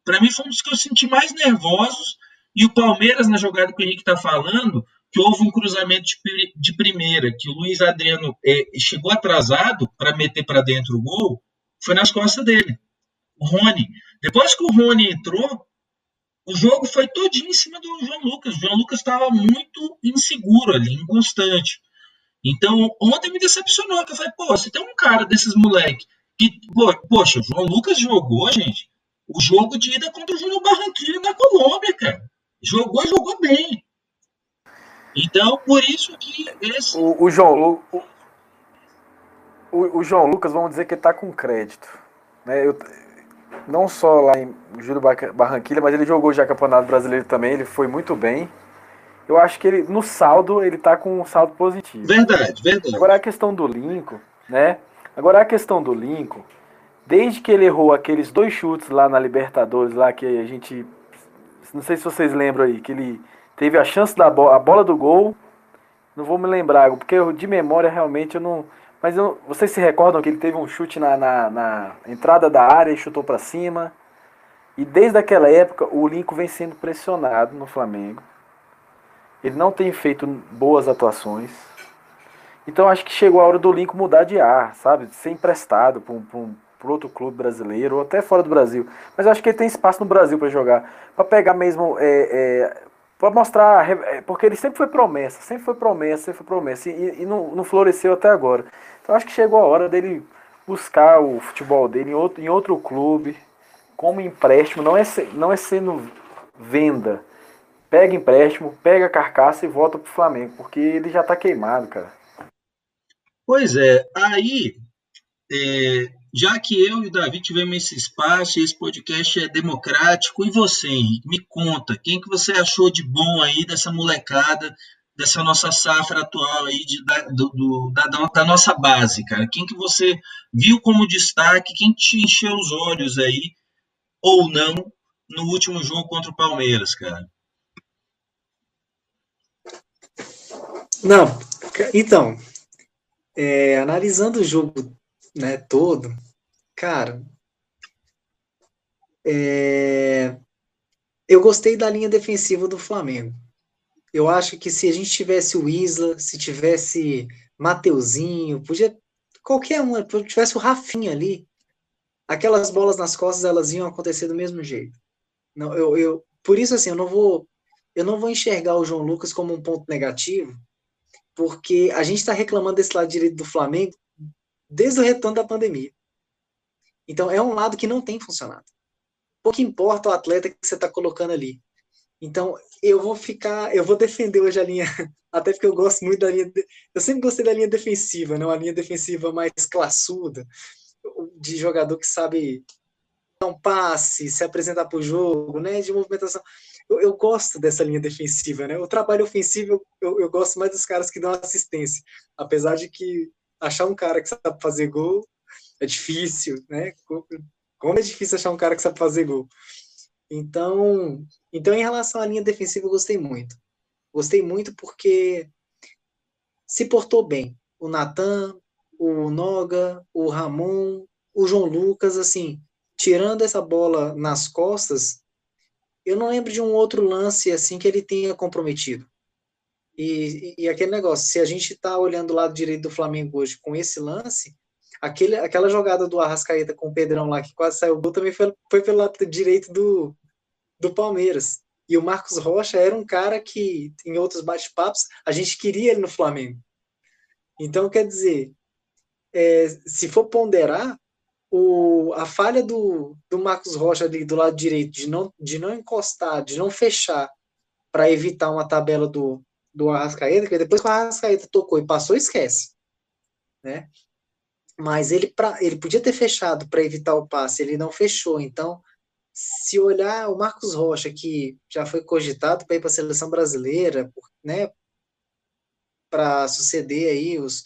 Para mim foi um dos que eu senti mais nervosos. E o Palmeiras, na jogada que o Henrique está falando, que houve um cruzamento de, de primeira, que o Luiz Adriano é, chegou atrasado para meter para dentro o gol, foi nas costas dele. O Rony. Depois que o Rony entrou, o jogo foi todinho em cima do João Lucas. O João Lucas estava muito inseguro ali, inconstante. Então, ontem me decepcionou, que eu falei, pô, você tem um cara desses moleque que, poxa, João Lucas jogou, gente, o jogo de ida contra o Júnior Barranquilla na Colômbia, cara. Jogou, jogou bem. Então, por isso que esse.
O, o João. O, o, o, João Lucas, vamos dizer que ele tá com crédito. Né? Eu, não só lá em Júlio Barranquilha, mas ele jogou já Campeonato Brasileiro também, ele foi muito bem. Eu acho que ele, no saldo, ele tá com um saldo positivo.
Verdade, verdade.
Agora a questão do Lincoln, né? Agora a questão do Lincoln, desde que ele errou aqueles dois chutes lá na Libertadores, lá que a gente. Não sei se vocês lembram aí, que ele teve a chance da bola, a bola do gol. Não vou me lembrar, porque eu, de memória realmente eu não. Mas eu, vocês se recordam que ele teve um chute na, na, na entrada da área e chutou para cima. E desde aquela época o Lincoln vem sendo pressionado no Flamengo. Ele não tem feito boas atuações. Então acho que chegou a hora do Lincoln mudar de ar, sabe? Ser emprestado para um, um, outro clube brasileiro ou até fora do Brasil. Mas acho que ele tem espaço no Brasil para jogar. Para pegar mesmo é, é, para mostrar, é, porque ele sempre foi promessa, sempre foi promessa, sempre foi promessa, e, e não, não, floresceu até agora. Então acho que chegou a hora dele buscar o futebol dele em outro, em outro clube, como empréstimo, não é, não é sendo venda. Pega empréstimo, pega a carcaça e volta pro Flamengo, porque ele já tá queimado, cara.
Pois é, aí é, já que eu e o Davi tivemos esse espaço, esse podcast é democrático, e você, Henrique, me conta, quem que você achou de bom aí dessa molecada, dessa nossa safra atual aí, de, da, do, da, da, nossa base, cara? Quem que você viu como destaque, quem te encheu os olhos aí, ou não, no último jogo contra o Palmeiras, cara?
Não, então, é, analisando o jogo né, todo, Cara, é... eu gostei da linha defensiva do Flamengo. Eu acho que se a gente tivesse o Isla, se tivesse Mateuzinho, podia qualquer um, se tivesse o Rafinha ali, aquelas bolas nas costas elas iam acontecer do mesmo jeito. Não, eu, eu, por isso assim, eu não vou eu não vou enxergar o João Lucas como um ponto negativo, porque a gente está reclamando desse lado direito do Flamengo desde o retorno da pandemia. Então, é um lado que não tem funcionado. Pouco importa o atleta que você está colocando ali. Então, eu vou ficar, eu vou defender hoje a linha, (laughs) até porque eu gosto muito da linha, eu sempre gostei da linha defensiva, não né? a linha defensiva mais classuda, de jogador que sabe dar um passe, se apresentar para o jogo, né, de movimentação. Eu, eu, gosto dessa linha defensiva, né? O trabalho ofensivo, eu, eu gosto mais dos caras que dão assistência, apesar de que achar um cara que sabe fazer gol é difícil, né? Como é difícil achar um cara que sabe fazer gol. Então, então em relação à linha defensiva, eu gostei muito. Gostei muito porque se portou bem. O Natan, o Noga, o Ramon, o João Lucas, assim, tirando essa bola nas costas, eu não lembro de um outro lance assim que ele tenha comprometido. E, e, aquele negócio, se a gente está olhando o lado direito do Flamengo hoje com esse lance, Aquele, aquela jogada do Arrascaeta com o Pedrão lá, que quase saiu o gol, também foi, foi pelo lado direito do, do Palmeiras. E o Marcos Rocha era um cara que, em outros bate-papos, a gente queria ele no Flamengo. Então, quer dizer, é, se for ponderar, o, a falha do, do Marcos Rocha ali do lado direito, de não, de não encostar, de não fechar, para evitar uma tabela do, do Arrascaeta, que depois que o Arrascaeta tocou e passou, esquece. Né? mas ele, pra, ele podia ter fechado para evitar o passe, ele não fechou. Então, se olhar o Marcos Rocha, que já foi cogitado para ir para a seleção brasileira, né, para suceder aí os,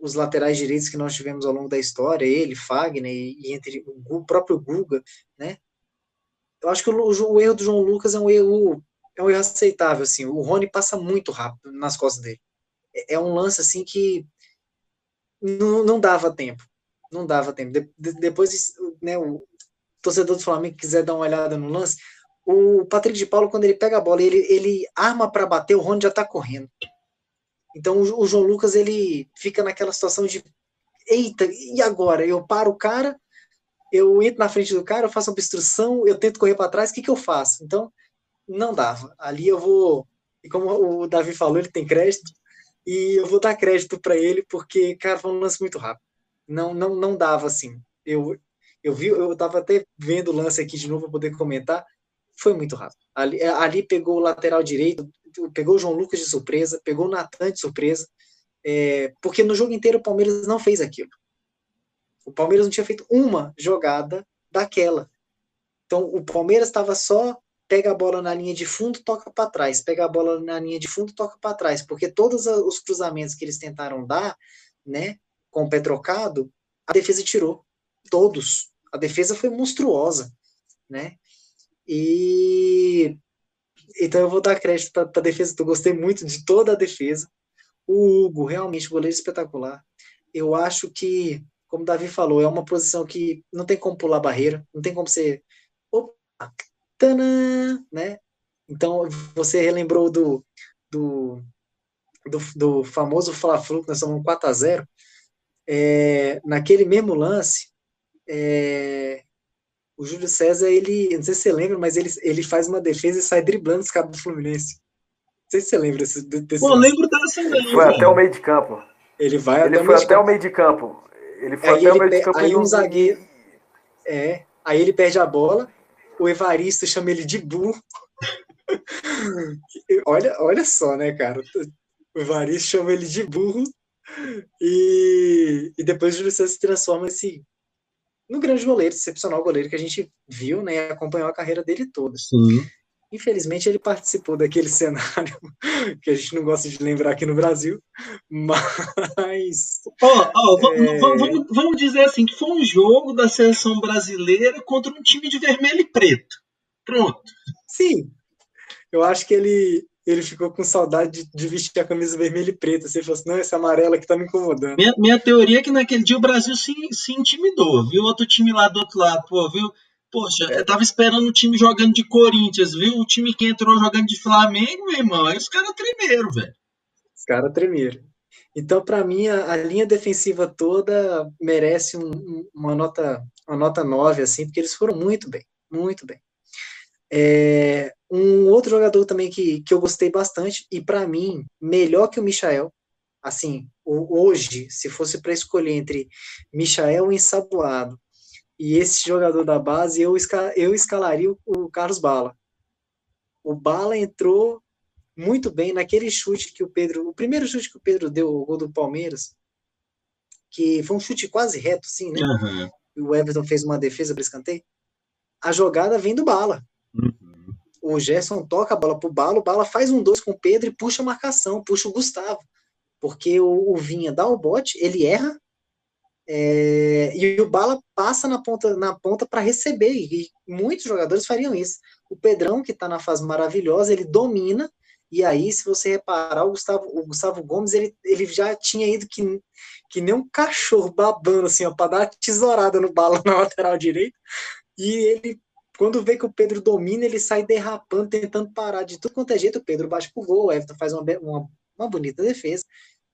os laterais direitos que nós tivemos ao longo da história, ele, Fagner e, e entre o, o, próprio Guga, né? Eu acho que o, o, erro do João Lucas é um erro é um erro aceitável, assim. O Rony passa muito rápido nas costas dele. É, é um lance assim que não, dava tempo, não dava tempo. De, de, depois, né, o torcedor do Flamengo quiser dar uma olhada no lance, o Patrick de Paulo quando ele pega a bola, ele ele arma para bater, o Rony já tá correndo. Então o, João Lucas ele fica naquela situação de eita, e agora? Eu paro o cara, eu entro na frente do cara, eu faço obstrução, eu tento correr para trás, o que, que eu faço? Então, não dava. Ali eu vou, e como o Davi falou, ele tem crédito, e eu vou dar crédito para ele, porque, cara, foi um lance muito rápido. Não, não, não dava assim. Eu, eu vi, eu tava até vendo o lance aqui de novo para poder comentar, foi muito rápido. Ali, ali pegou o lateral direito, pegou o João Lucas de surpresa, pegou o Natan de surpresa, é, porque no jogo inteiro o Palmeiras não fez aquilo. O Palmeiras não tinha feito uma jogada daquela. Então o Palmeiras estava só pega a bola na linha de fundo, toca para trás, pega a bola na linha de fundo, toca para trás, porque todos os cruzamentos que eles tentaram dar, né, com o pé trocado, a defesa tirou todos. A defesa foi monstruosa, né? E então eu vou dar crédito para a defesa. Eu gostei muito de toda a defesa. O Hugo, realmente, goleiro espetacular. Eu acho que, como o Davi falou, é uma posição que não tem como pular barreira, não tem como ser. Opa! Tanã, né? Então, você relembrou do, do, do, do famoso Fla-Flu, que nós somos 4 a 0 é, naquele mesmo lance, é, o Júlio César, ele, não sei se você lembra, mas ele, ele faz uma defesa e sai driblando os caras do Fluminense. Não sei se você lembra desse, desse
Pô, lembro dessa
Ele foi até o meio de campo.
Ele vai
ele
até,
foi
o, meio
até o meio de campo. Ele foi
aí
até
ele,
o meio de campo.
Aí um zagueiro. É, aí ele perde a bola, o Evaristo chama ele de burro. (laughs) olha, olha só, né, cara? O Evaristo chama ele de burro e, e depois o Júlio César se transforma esse no grande goleiro, excepcional goleiro que a gente viu, né, acompanhou a carreira dele toda.
Sim.
Infelizmente ele participou daquele (laughs) cenário que a gente não gosta de lembrar aqui no Brasil, mas.
Oh, oh, é... vamos, vamos, dizer assim: que foi um jogo da seleção brasileira contra um time de vermelho e preto. Pronto.
Sim. Eu acho que ele, ele ficou com saudade de, de, vestir a camisa vermelha e preta. Você falou assim, não, essa amarela que tá me incomodando.
Minha, minha teoria é que naquele dia o Brasil se, se intimidou, viu? Outro time lá do outro lado, pô, viu? Poxa, eu tava esperando o time jogando de Corinthians, viu? O time que entrou jogando de Flamengo, meu irmão, aí os caras tremeram, velho.
Os caras tremeram. Então, para mim, a, a, linha defensiva toda merece um, uma nota uma nota 9, assim, porque eles foram muito bem, muito bem. É, um outro jogador também que, que eu gostei bastante, e para mim, melhor que o Michael, assim, hoje, se fosse para escolher entre Michael Ensaboado e esse jogador da base, eu, eu escalaria o Carlos Bala. O Bala entrou muito bem naquele chute que o Pedro, o primeiro chute que o Pedro deu, o gol do Palmeiras, que foi um chute quase reto, sim, né? Uhum. O Everton fez uma defesa para escanteio. A jogada vem do Bala. O Gerson toca a bola pro Bala, o Bala faz um dois com o Pedro e puxa a marcação, puxa o Gustavo. Porque o, o Vinha dá o bote, ele erra, é, e o Bala passa na ponta na ponta para receber, e muitos jogadores fariam isso. O Pedrão, que está na fase maravilhosa, ele domina, e aí, se você reparar, o Gustavo, o Gustavo Gomes, ele, ele já tinha ido que, que nem um cachorro babando, assim, para dar tesourada no Bala na (laughs) lateral direita, e ele quando vê que o Pedro domina, ele sai derrapando, tentando parar de tudo quanto é jeito. O Pedro bate pro gol, o Everton faz uma, uma, uma bonita defesa.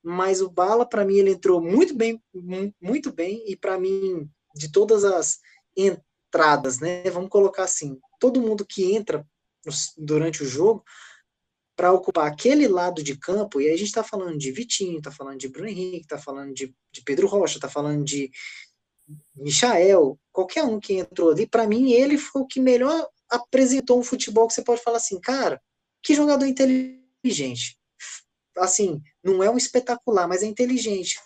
Mas o Bala, para mim, ele entrou muito bem, muito bem. E para mim, de todas as entradas, né? Vamos colocar assim: todo mundo que entra durante o jogo para ocupar aquele lado de campo, e aí a gente está falando de Vitinho, está falando de Bruno Henrique, está falando de, de Pedro Rocha, está falando de Michael, qualquer um que entrou ali, para mim ele foi o que melhor apresentou um futebol que você pode falar assim, cara, que jogador inteligente. Assim, não é um espetacular, mas é inteligente.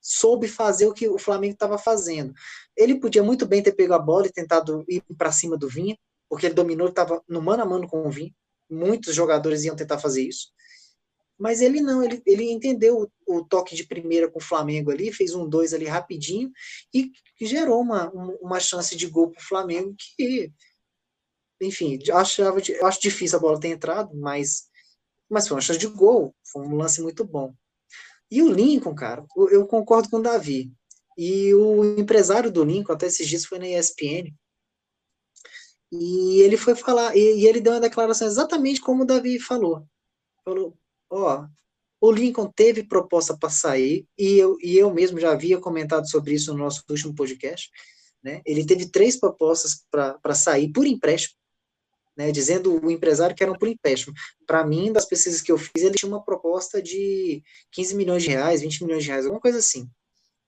Soube fazer o que o Flamengo estava fazendo. Ele podia muito bem ter pego a bola e tentado ir para cima do Vinha, porque ele dominou, estava no mano a mano com o Vinha. Muitos jogadores iam tentar fazer isso. Mas ele não, ele, ele entendeu o, o toque de primeira com o Flamengo ali, fez um dois ali rapidinho e gerou uma, uma chance de gol para o Flamengo que, enfim, achava, eu acho difícil a bola ter entrado, mas, mas foi uma chance de gol, foi um lance muito bom. E o Lincoln, cara, eu concordo com o Davi. E o empresário do Lincoln, até esses dias foi na ESPN, e ele foi falar, e ele deu uma declaração exatamente como o Davi falou. Falou, ó, o Lincoln teve proposta para sair, e eu, e eu mesmo já havia comentado sobre isso no nosso último podcast, né? Ele teve três propostas para sair por empréstimo, né? Dizendo o empresário que eram por empréstimo. Para mim, das pesquisas que eu fiz, ele tinha uma proposta de 15 milhões de reais, 20 milhões de reais, alguma coisa assim.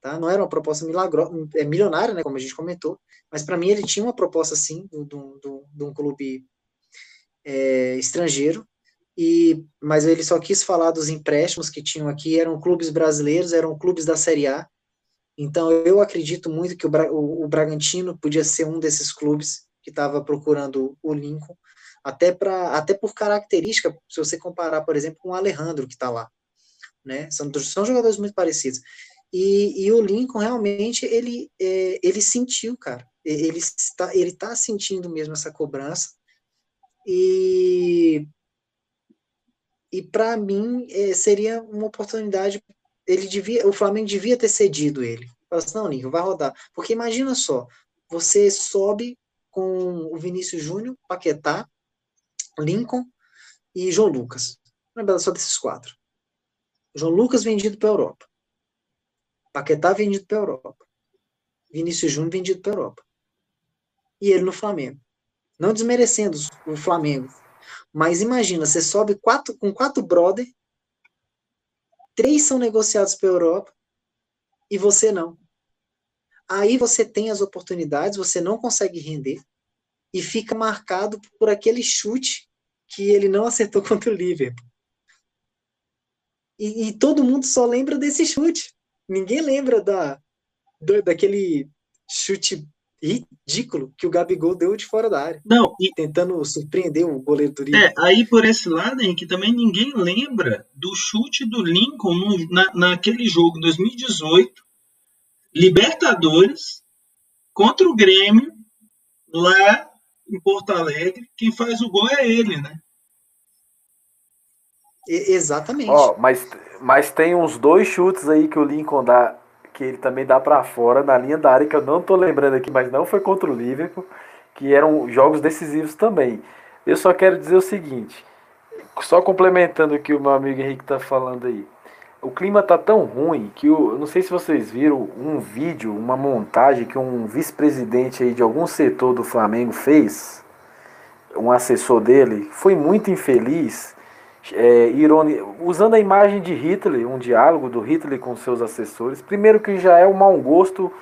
Tá? Não era uma proposta milagro, é milionária, né, como a gente comentou, mas para mim ele tinha uma proposta, sim, de um clube é, estrangeiro, e, mas ele só quis falar dos empréstimos que tinham aqui, eram clubes brasileiros, eram clubes da Série A, então eu acredito muito que o, o, o Bragantino podia ser um desses clubes que estava procurando o Lincoln, até, pra, até por característica, se você comparar, por exemplo, com o Alejandro que está lá, né, são, são jogadores muito parecidos, e, e o Lincoln realmente ele, é, ele sentiu, cara. Ele está, ele está sentindo mesmo essa cobrança. E, e para mim é, seria uma oportunidade. Ele devia, o Flamengo devia ter cedido ele. Fala assim, não, Lincoln, vai rodar. Porque imagina só, você sobe com o Vinícius Júnior, Paquetá, Lincoln e João Lucas. Lembra só desses quatro. João Lucas vendido para a Europa. Paquetá vendido para a Europa. Vinícius Júnior vendido para a Europa. E ele no Flamengo. Não desmerecendo o Flamengo. Mas imagina, você sobe quatro, com quatro brother, três são negociados para Europa e você não. Aí você tem as oportunidades, você não consegue render e fica marcado por aquele chute que ele não acertou (laughs) contra o Liverpool. E, e todo mundo só lembra desse chute. Ninguém lembra da, da daquele chute ridículo que o Gabigol deu de fora da área.
Não, e,
tentando surpreender o goleiro do
Rio. É, aí por esse lado, que também ninguém lembra do chute do Lincoln no, na, naquele jogo em 2018, Libertadores, contra o Grêmio, lá em Porto Alegre. Quem faz o gol é ele, né?
exatamente.
Ó, mas, mas tem uns dois chutes aí que o Lincoln dá, que ele também dá para fora na linha da área, que eu não tô lembrando aqui, mas não foi contra o Liverpool, que eram jogos decisivos também. Eu só quero dizer o seguinte, só complementando o que o meu amigo Henrique tá falando aí. O clima tá tão ruim que eu não sei se vocês viram um vídeo, uma montagem que um vice-presidente aí de algum setor do Flamengo fez, um assessor dele, foi muito infeliz é, ironi... usando a imagem de Hitler, um diálogo do Hitler com seus assessores. Primeiro que já é um mau gosto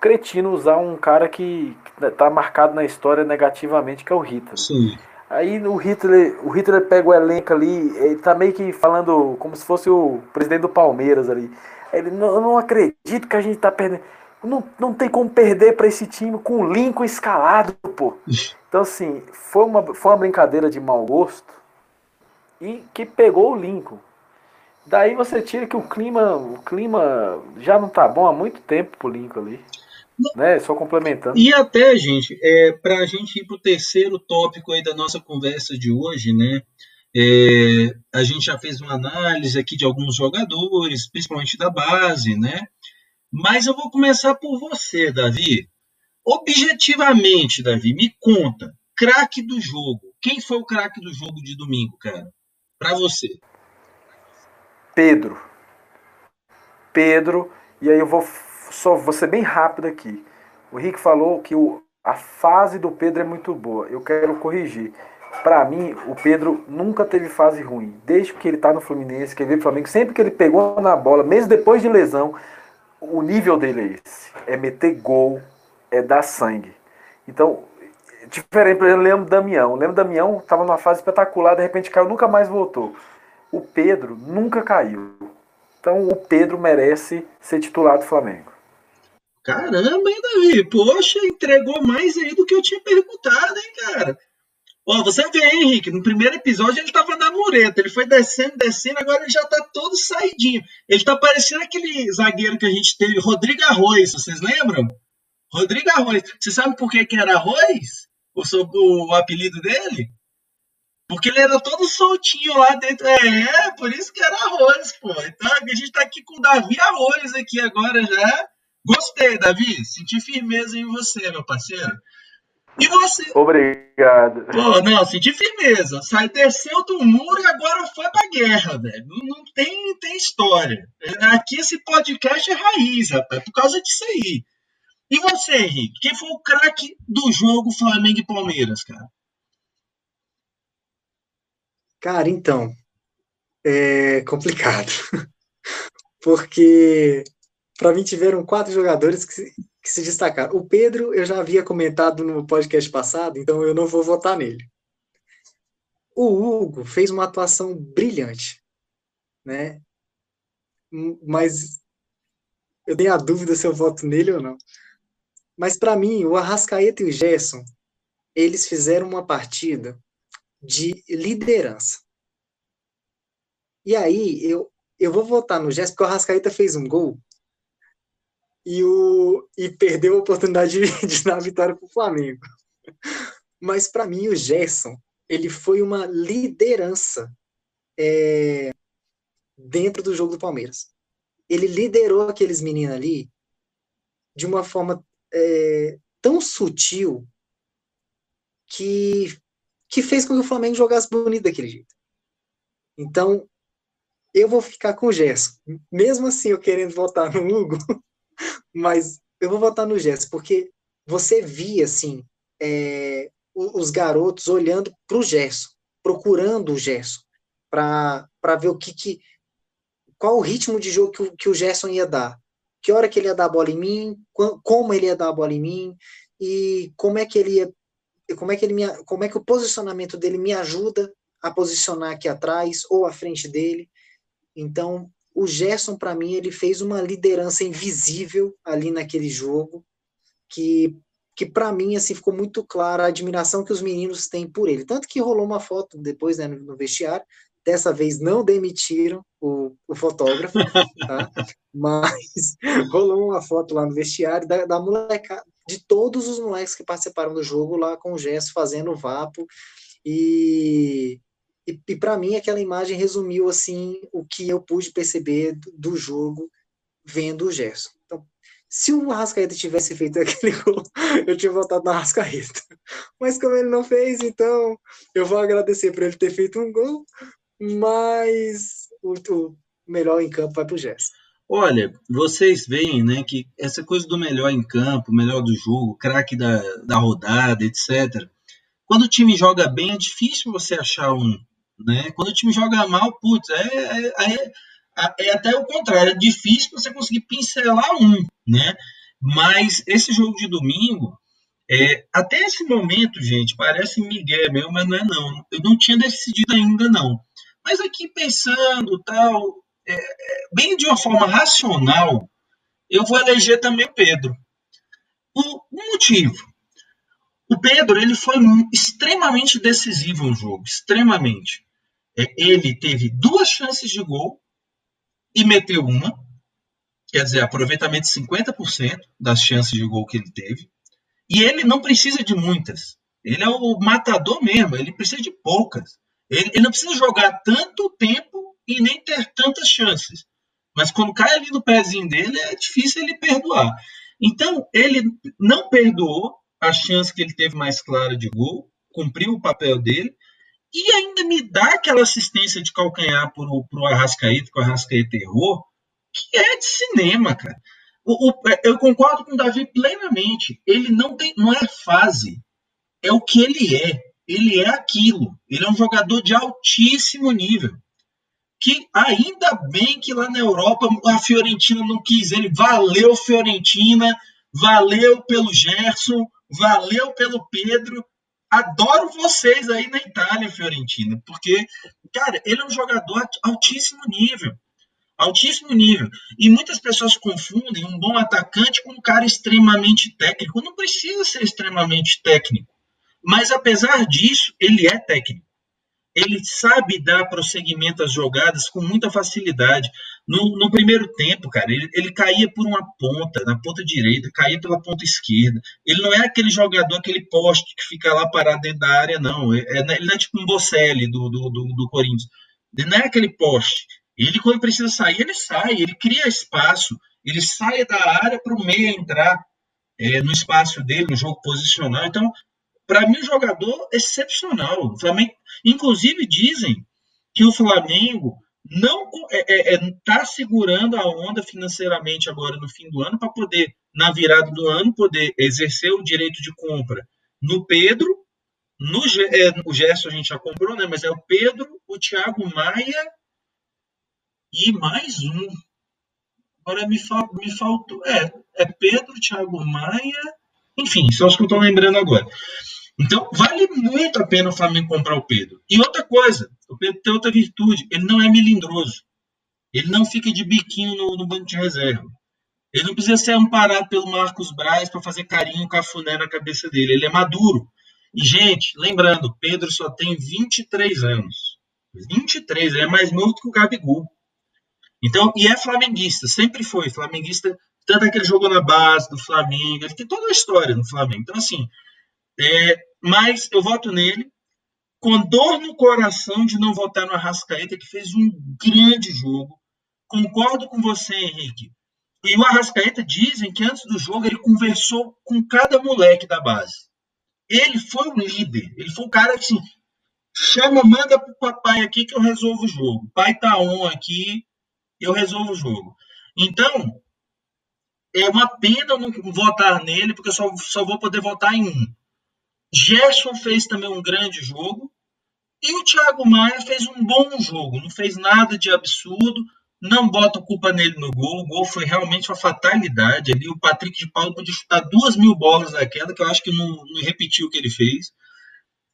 cretino usar um cara que está marcado na história negativamente, que é o Hitler.
Sim.
Aí o Hitler, o Hitler pega o elenco ali, ele tá meio que falando como se fosse o presidente do Palmeiras ali. Ele não, eu não acredito que a gente tá perdendo. Não, não tem como perder para esse time com o Lincoln escalado, pô. Então assim, foi uma, foi uma brincadeira de mau gosto e que pegou o Lincoln. Daí você tira que o clima, o clima já não tá bom há muito tempo pro Lincoln ali. Né? Só complementando.
E até, gente, é, para a gente ir para o terceiro tópico aí da nossa conversa de hoje, né? É, a gente já fez uma análise aqui de alguns jogadores, principalmente da base, né? Mas eu vou começar por você, Davi. Objetivamente, Davi, me conta, craque do jogo. Quem foi o craque do jogo de domingo, cara? Para você?
Pedro. Pedro, e aí eu vou só vou ser bem rápido aqui. O Rick falou que o, a fase do Pedro é muito boa. Eu quero corrigir. Para mim, o Pedro nunca teve fase ruim. Desde que ele tá no Fluminense, que ele veio pro Flamengo, sempre que ele pegou na bola, mesmo depois de lesão, o nível dele é esse. É meter gol, é dar sangue. Então, Diferente, por exemplo, lembro Damião. Lembro Damião, estava numa fase espetacular, de repente caiu, nunca mais voltou. O Pedro nunca caiu. Então o Pedro merece ser titular do Flamengo.
Caramba, hein, Davi? Poxa, entregou mais aí do que eu tinha perguntado, hein, cara? Ó, você vê, hein, Henrique, no primeiro episódio ele tava na mureta, ele foi descendo, descendo, agora ele já tá todo saidinho. Ele tá parecendo aquele zagueiro que a gente teve, Rodrigo Arroz, vocês lembram? Rodrigo Arroz. Você sabe por que, que era Arroz? O, o, o apelido dele? Porque ele era todo soltinho lá dentro. É, por isso que era Arroz, pô. Então a gente tá aqui com o Davi Arroz aqui agora já. Gostei, Davi. Senti firmeza em você, meu parceiro. E você?
Obrigado.
Pô, não, senti firmeza. Sai, desceu do muro e agora foi pra guerra, velho. Não, não tem, tem história. Aqui esse podcast é raiz, rapaz, por causa disso aí. E você, Henrique? Quem foi o craque do jogo Flamengo e Palmeiras, cara?
Cara, então. É complicado. (laughs) Porque para mim tiveram quatro jogadores que, que se destacaram. O Pedro eu já havia comentado no podcast passado, então eu não vou votar nele. O Hugo fez uma atuação brilhante, né? Mas eu tenho a dúvida se eu voto nele ou não. Mas para mim, o Arrascaeta e o Gerson, eles fizeram uma partida de liderança. E aí, eu, eu vou votar no Gerson, porque o Arrascaeta fez um gol e, o, e perdeu a oportunidade de, (laughs) de dar a vitória para o Flamengo. Mas para mim o Gerson ele foi uma liderança é, dentro do jogo do Palmeiras. Ele liderou aqueles meninos ali de uma forma é, tão sutil que, que fez com que o Flamengo jogasse bonito daquele jeito. Então, eu vou ficar com o Gerson. Mesmo assim, eu querendo votar no Hugo, (laughs) mas eu vou votar no Gerson, porque você via, assim, é, os garotos olhando para o Gerson, procurando o Gerson, para ver o que, que. qual o ritmo de jogo que o, que o Gerson ia dar. Que hora que ele ia dar a bola em mim, como ele ia dar a bola em mim, e como é que ele ia. Como é que ele me, como é que o posicionamento dele me ajuda a posicionar aqui atrás ou à frente dele. Então, o Gerson, para mim, ele fez uma liderança invisível ali naquele jogo, que, que para mim, assim, ficou muito clara a admiração que os meninos têm por ele. Tanto que rolou uma foto depois né, no vestiário, dessa vez não demitiram o, o fotógrafo, tá? mas (laughs) rolou uma foto lá no vestiário da, da molecada, de todos os moleques que participaram do jogo lá com o Gerson fazendo vapo, e e, e para mim aquela imagem resumiu assim o que eu pude perceber do, do jogo vendo o Gerson. Então, se o Arrascaeta tivesse feito (laughs) aquele gol, eu tinha votado no Arrascaeta. Mas como ele não fez, então eu vou agradecer por ele ter feito um gol, mas o, o melhor em campo vai para o Gerson.
Olha, vocês veem, né, que essa coisa do melhor em campo, melhor do jogo, craque da, da rodada, etc. Quando o time joga bem, é difícil você achar um, né? Quando o time joga mal, putz, é, é, é, é até o contrário, é difícil você conseguir pincelar um, né? Mas esse jogo de domingo, é, até esse momento, gente, parece Miguel meu, mas não é não. Eu não tinha decidido ainda não. Mas aqui pensando, tal, é, é bem de uma forma racional, eu vou eleger também o Pedro. O, o motivo, o Pedro ele foi extremamente decisivo no jogo, extremamente. É, ele teve duas chances de gol e meteu uma, quer dizer, aproveitamento de 50% das chances de gol que ele teve. E ele não precisa de muitas. Ele é o matador mesmo, ele precisa de poucas. Ele, ele não precisa jogar tanto tempo e nem ter tantas chances. Mas quando cai ali no pezinho dele, é difícil ele perdoar. Então, ele não perdoou a chance que ele teve mais clara de gol, cumpriu o papel dele, e ainda me dá aquela assistência de calcanhar para o Arrascaeta, que o Arrascaeta errou, que é de cinema, cara. O, o, eu concordo com o Davi plenamente. Ele não tem, não é fase, é o que ele é. Ele é aquilo. Ele é um jogador de altíssimo nível. Que ainda bem que lá na Europa a Fiorentina não quis ele. Valeu, Fiorentina. Valeu pelo Gerson. Valeu pelo Pedro adoro vocês aí na Itália, Fiorentina, porque, cara, ele é um jogador altíssimo nível. Altíssimo nível. E muitas pessoas confundem um bom atacante com um cara extremamente técnico. Não precisa ser extremamente técnico. Mas apesar disso, ele é técnico. Ele sabe dar prosseguimento às jogadas com muita facilidade. No, no primeiro tempo, cara, ele, ele, caía por uma ponta, na ponta direita, caía pela ponta esquerda. Ele não é aquele jogador, aquele poste que fica lá parado dentro da área, não. É, é ele não é tipo um Bocelli do, do, do, do Corinthians. Ele não é aquele poste. Ele, quando precisa sair, ele sai, ele cria espaço, ele sai da área para o meio entrar é, no espaço dele, no jogo posicional. Então, para mim, um jogador excepcional. O Flamengo, inclusive, dizem que o Flamengo não está é, é, é tá segurando a onda financeiramente agora no fim do ano para poder, na virada do ano, poder exercer o direito de compra no Pedro, no é, o Gerson a gente já comprou, né? Mas é o Pedro, o Thiago Maia e mais um. Agora me, fal, me faltou. É, é Pedro, Thiago Maia. Enfim, são os que eu estou lembrando agora. Então, vale muito a pena o Flamengo comprar o Pedro. E outra coisa, o Pedro tem outra virtude, ele não é melindroso. Ele não fica de biquinho no, no banco de reserva. Ele não precisa ser amparado pelo Marcos Braz para fazer carinho cafuné na cabeça dele. Ele é maduro. E, gente, lembrando, Pedro só tem 23 anos. 23, ele é mais novo que o Gabigol. Então, e é flamenguista, sempre foi flamenguista, tanto é que ele jogou na base do Flamengo, ele tem toda a história no Flamengo. Então, assim, é, mas eu voto nele, com dor no coração de não votar no Arrascaeta, que fez um grande jogo. Concordo com você, Henrique. E o Arrascaeta dizem que antes do jogo ele conversou com cada moleque da base. Ele foi o líder. Ele foi o cara que assim, chama, manda pro papai aqui que eu resolvo o jogo. Pai tá on aqui, eu resolvo o jogo. Então, é uma pena não votar nele, porque eu só, só vou poder votar em um. Gerson fez também um grande jogo. E o Thiago Maia fez um bom jogo, não fez nada de absurdo, não bota culpa nele no gol. O gol foi realmente uma fatalidade ali. O Patrick de Paulo podia chutar duas mil bolas daquela, que eu acho que não, não repetiu o que ele fez.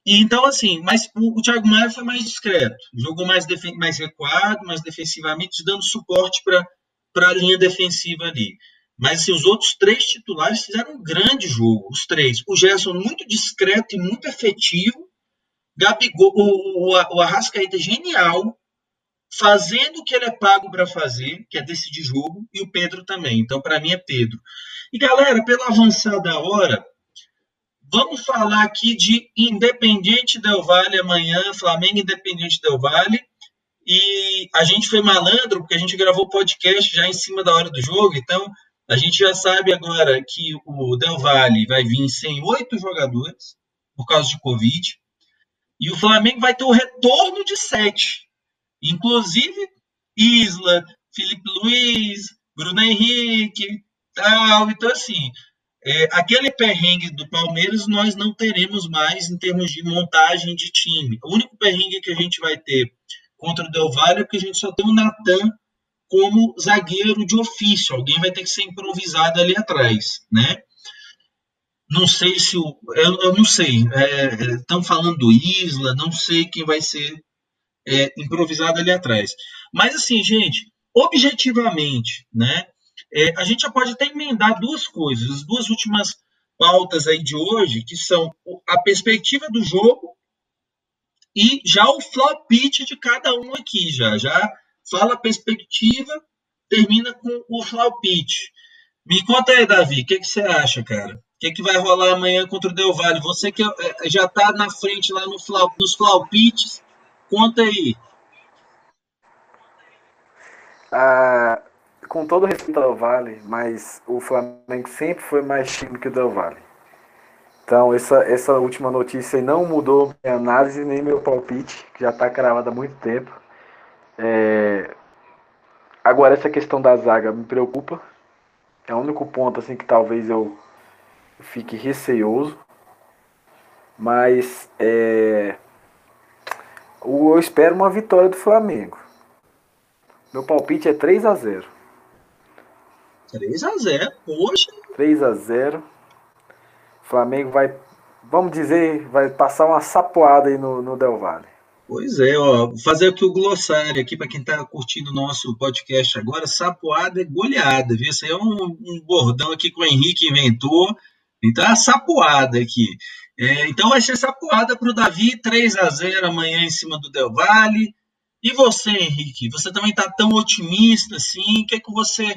E então, assim, mas o, o Thiago Maia foi mais discreto, jogou mais, mais recuado, mais defensivamente, dando suporte para a linha defensiva ali. Mas assim, os outros três titulares fizeram um grande jogo, os três. O Gerson muito discreto e muito efetivo. Gabigol, o, o, o Arrascaeta genial, fazendo o que ele é pago para fazer, que é decidir jogo, e o Pedro também. Então, para mim, é Pedro. E galera, pela avançada hora, vamos falar aqui de Independente Del Vale amanhã, Flamengo Independente Del Vale. E a gente foi malandro, porque a gente gravou o podcast já em cima da hora do jogo, então a gente já sabe agora que o Del Valle vai vir sem oito jogadores por causa de Covid. E o Flamengo vai ter o retorno de sete. Inclusive Isla, Felipe Luiz, Bruno Henrique, tal. Então, assim, é, aquele perrengue do Palmeiras nós não teremos mais em termos de montagem de time. O único perrengue que a gente vai ter contra o Del Valle é que a gente só tem o Natan como zagueiro de ofício. Alguém vai ter que ser improvisado ali atrás, né? Não sei se o. Eu, eu não sei. Estão é, falando do Isla, não sei quem vai ser é, improvisado ali atrás. Mas assim, gente, objetivamente, né? É, a gente já pode até emendar duas coisas, as duas últimas pautas aí de hoje, que são a perspectiva do jogo e já o flop pitch de cada um aqui, já. Já fala a perspectiva, termina com o flaupite. Me conta aí, Davi, o que, que, você acha, cara? O que, que vai rolar amanhã contra o Del Valle? Você que é, já está na frente lá no flau, nos flaupites, conta aí.
Ah, com todo respeito ao Del Valle, mas o Flamengo sempre foi mais time que o Del Valle. Então, essa, essa última notícia não mudou minha análise nem meu palpite, que já está cravado há muito tempo. É... Agora, essa questão da zaga me preocupa. É o único ponto assim que talvez eu fique receoso. Mas é... eu espero uma vitória do Flamengo. Meu palpite é 3 a 0
3 a 0 poxa.
3 a 0 Flamengo vai, vamos dizer, vai passar uma sapoada aí no, no Del Valle.
Pois é, ó, vou fazer aqui o glossário aqui para quem está curtindo o nosso podcast agora. Sapoada é goleada, viu? Isso aí é um, um, bordão aqui que o Henrique inventou. Então, é a sapoada aqui. É, então vai ser sapuada para o Davi, 3 a 0 amanhã em cima do Del Valle. E você, Henrique, você também está tão otimista assim? O que é que você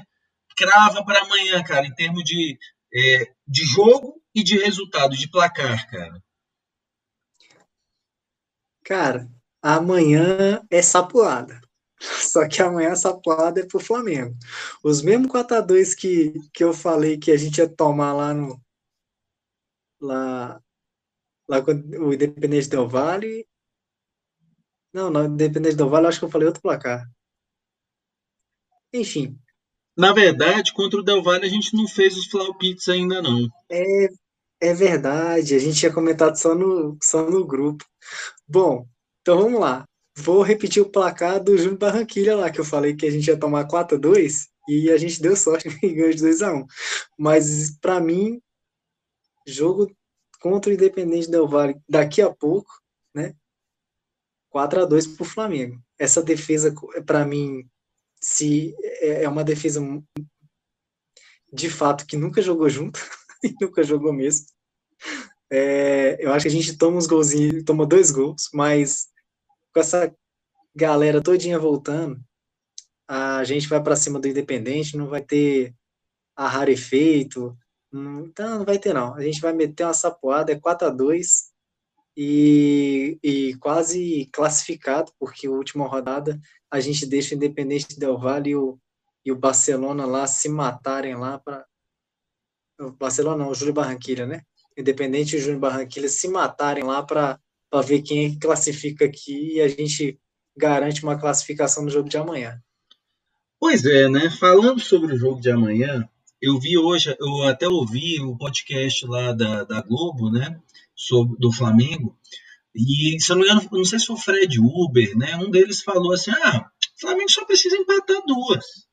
crava para amanhã, cara, em termos de, é, de jogo e de resultado, de placar, cara?
Cara, amanhã é sapuada. (laughs) Só que amanhã a sapuada é pro Flamengo. Os mesmos 4x2 que, que eu falei que a gente ia tomar lá no. Lá, lá com o Independente Del Vale. Não, não, Independente Del Vale, acho que eu falei outro placar. Enfim.
Na verdade, contra o Del Valle a gente não fez os Flaupits ainda não.
É, é verdade, a gente tinha comentado só no, só no grupo. Bom, então vamos lá. Vou repetir o placar do Júnior Barranquilha lá, que eu falei que a gente ia tomar 4 a 2 e a gente deu sorte (laughs) e ganhou de 2 a 1 Mas, para mim, jogo contra o Independente Del Valle daqui a pouco, né? 4 a 2 para o Flamengo. Essa defesa, para mim, se é, é uma defesa de fato que nunca jogou junto, (laughs) e nunca jogou mesmo. É, eu acho que a gente toma uns golzinhos, toma dois gols, mas com essa galera todinha voltando, a gente vai para cima do Independente, não vai ter a rarefeito, não, então não vai ter não. A gente vai meter uma sapoada, é 4 a 2 e, e quase classificado, porque a última rodada a gente deixa o Independente Del Valle e o, e o Barcelona lá se matarem lá para o Barcelona não, o Júlio Barranquilha, né? Independente e o Júlio Barranquilha se matarem lá para para ver quem que classifica aqui e a gente garante uma classificação no jogo de amanhã.
Pois é, né? Falando sobre o jogo de amanhã, eu vi hoje, eu até ouvi o podcast lá da, da Globo, né? Sobre, do Flamengo. E, se eu não me engano, não sei se foi o Fred Uber, né? Um deles falou assim: ah, o Flamengo só precisa empatar duas.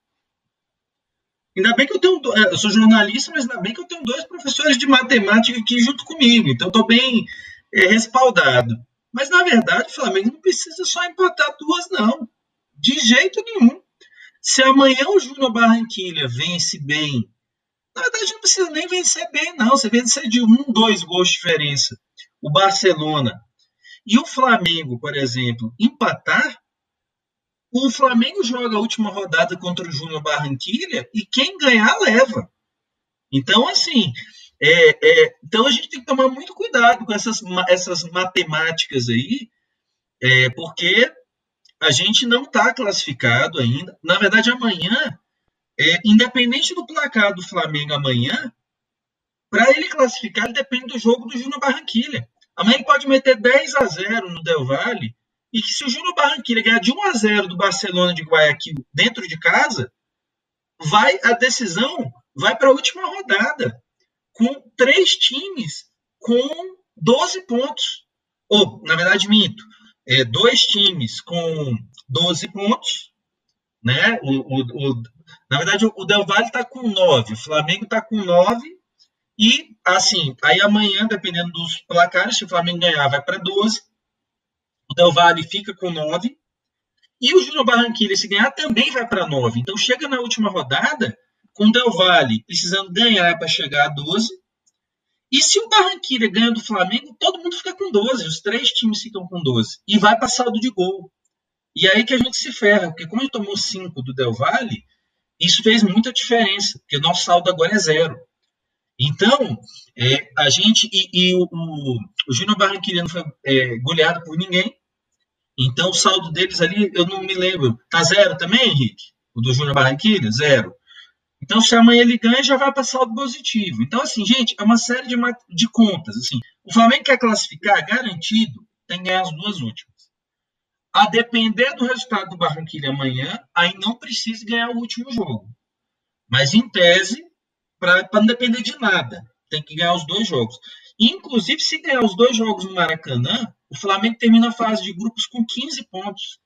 Ainda bem que eu tenho. É, eu sou jornalista, mas ainda bem que eu tenho dois professores de matemática aqui junto comigo. Então, estou bem é, respaldado. Mas, na verdade, o Flamengo não precisa só empatar duas, não. De jeito nenhum. Se amanhã o Júnior Barranquilha vence bem, na verdade não precisa nem vencer bem, não. Você vencer de um, dois gols de diferença. O Barcelona e o Flamengo, por exemplo, empatar, o Flamengo joga a última rodada contra o Júnior Barranquilha e quem ganhar leva. Então, assim, é, é, então a gente tem que tomar muito cuidado com essas, essas matemáticas aí, é, porque a gente não está classificado ainda. Na verdade, amanhã, é, independente do placar do Flamengo amanhã, para ele classificar, ele depende do jogo do Júnior Barranquilha. Amanhã ele pode meter 10 a 0 no Del Valle, e que se o Júnior Barranquilha ganhar de 1 a 0 do Barcelona de Guayaquil dentro de casa, vai a decisão vai para a última rodada com três times com 12 pontos. Ou, na verdade, minto. É, dois times com 12 pontos. Né? O, o, o na verdade, o Del Valle está com 9, o Flamengo está com 9. E, assim, aí amanhã, dependendo dos placares, se o Flamengo ganhar, vai para 12. O Del Valle fica com 9. E o Júnior Barranquilla, se ganhar, também vai para 9. Então, chega na última rodada, com o Del Valle precisando ganhar para chegar a 12. E se o Barranquilla ganha do Flamengo, todo mundo fica com 12. Os três times ficam com 12. E vai para saldo de gol. E aí que a gente se ferra, porque como ele tomou 5 do Del Valle, isso fez muita diferença, porque o nosso saldo agora é zero. Então, é, a gente. E, e o, o, o Júnior Barranquilla não foi é, goleado por ninguém. Então, o saldo deles ali, eu não me lembro. Tá zero também, Henrique? O do Júnior Barranquilla? Zero. Então, se amanhã ele ganha, já vai para saldo positivo. Então, assim, gente, é uma série de, de contas. Assim, o Flamengo quer classificar, garantido, tem que ganhar as duas últimas. A depender do resultado do Barranquilla amanhã, aí não precisa ganhar o último jogo. Mas, em tese, para não depender de nada, tem que ganhar os dois jogos. Inclusive, se ganhar os dois jogos no Maracanã, o Flamengo termina a fase de grupos com 15 pontos.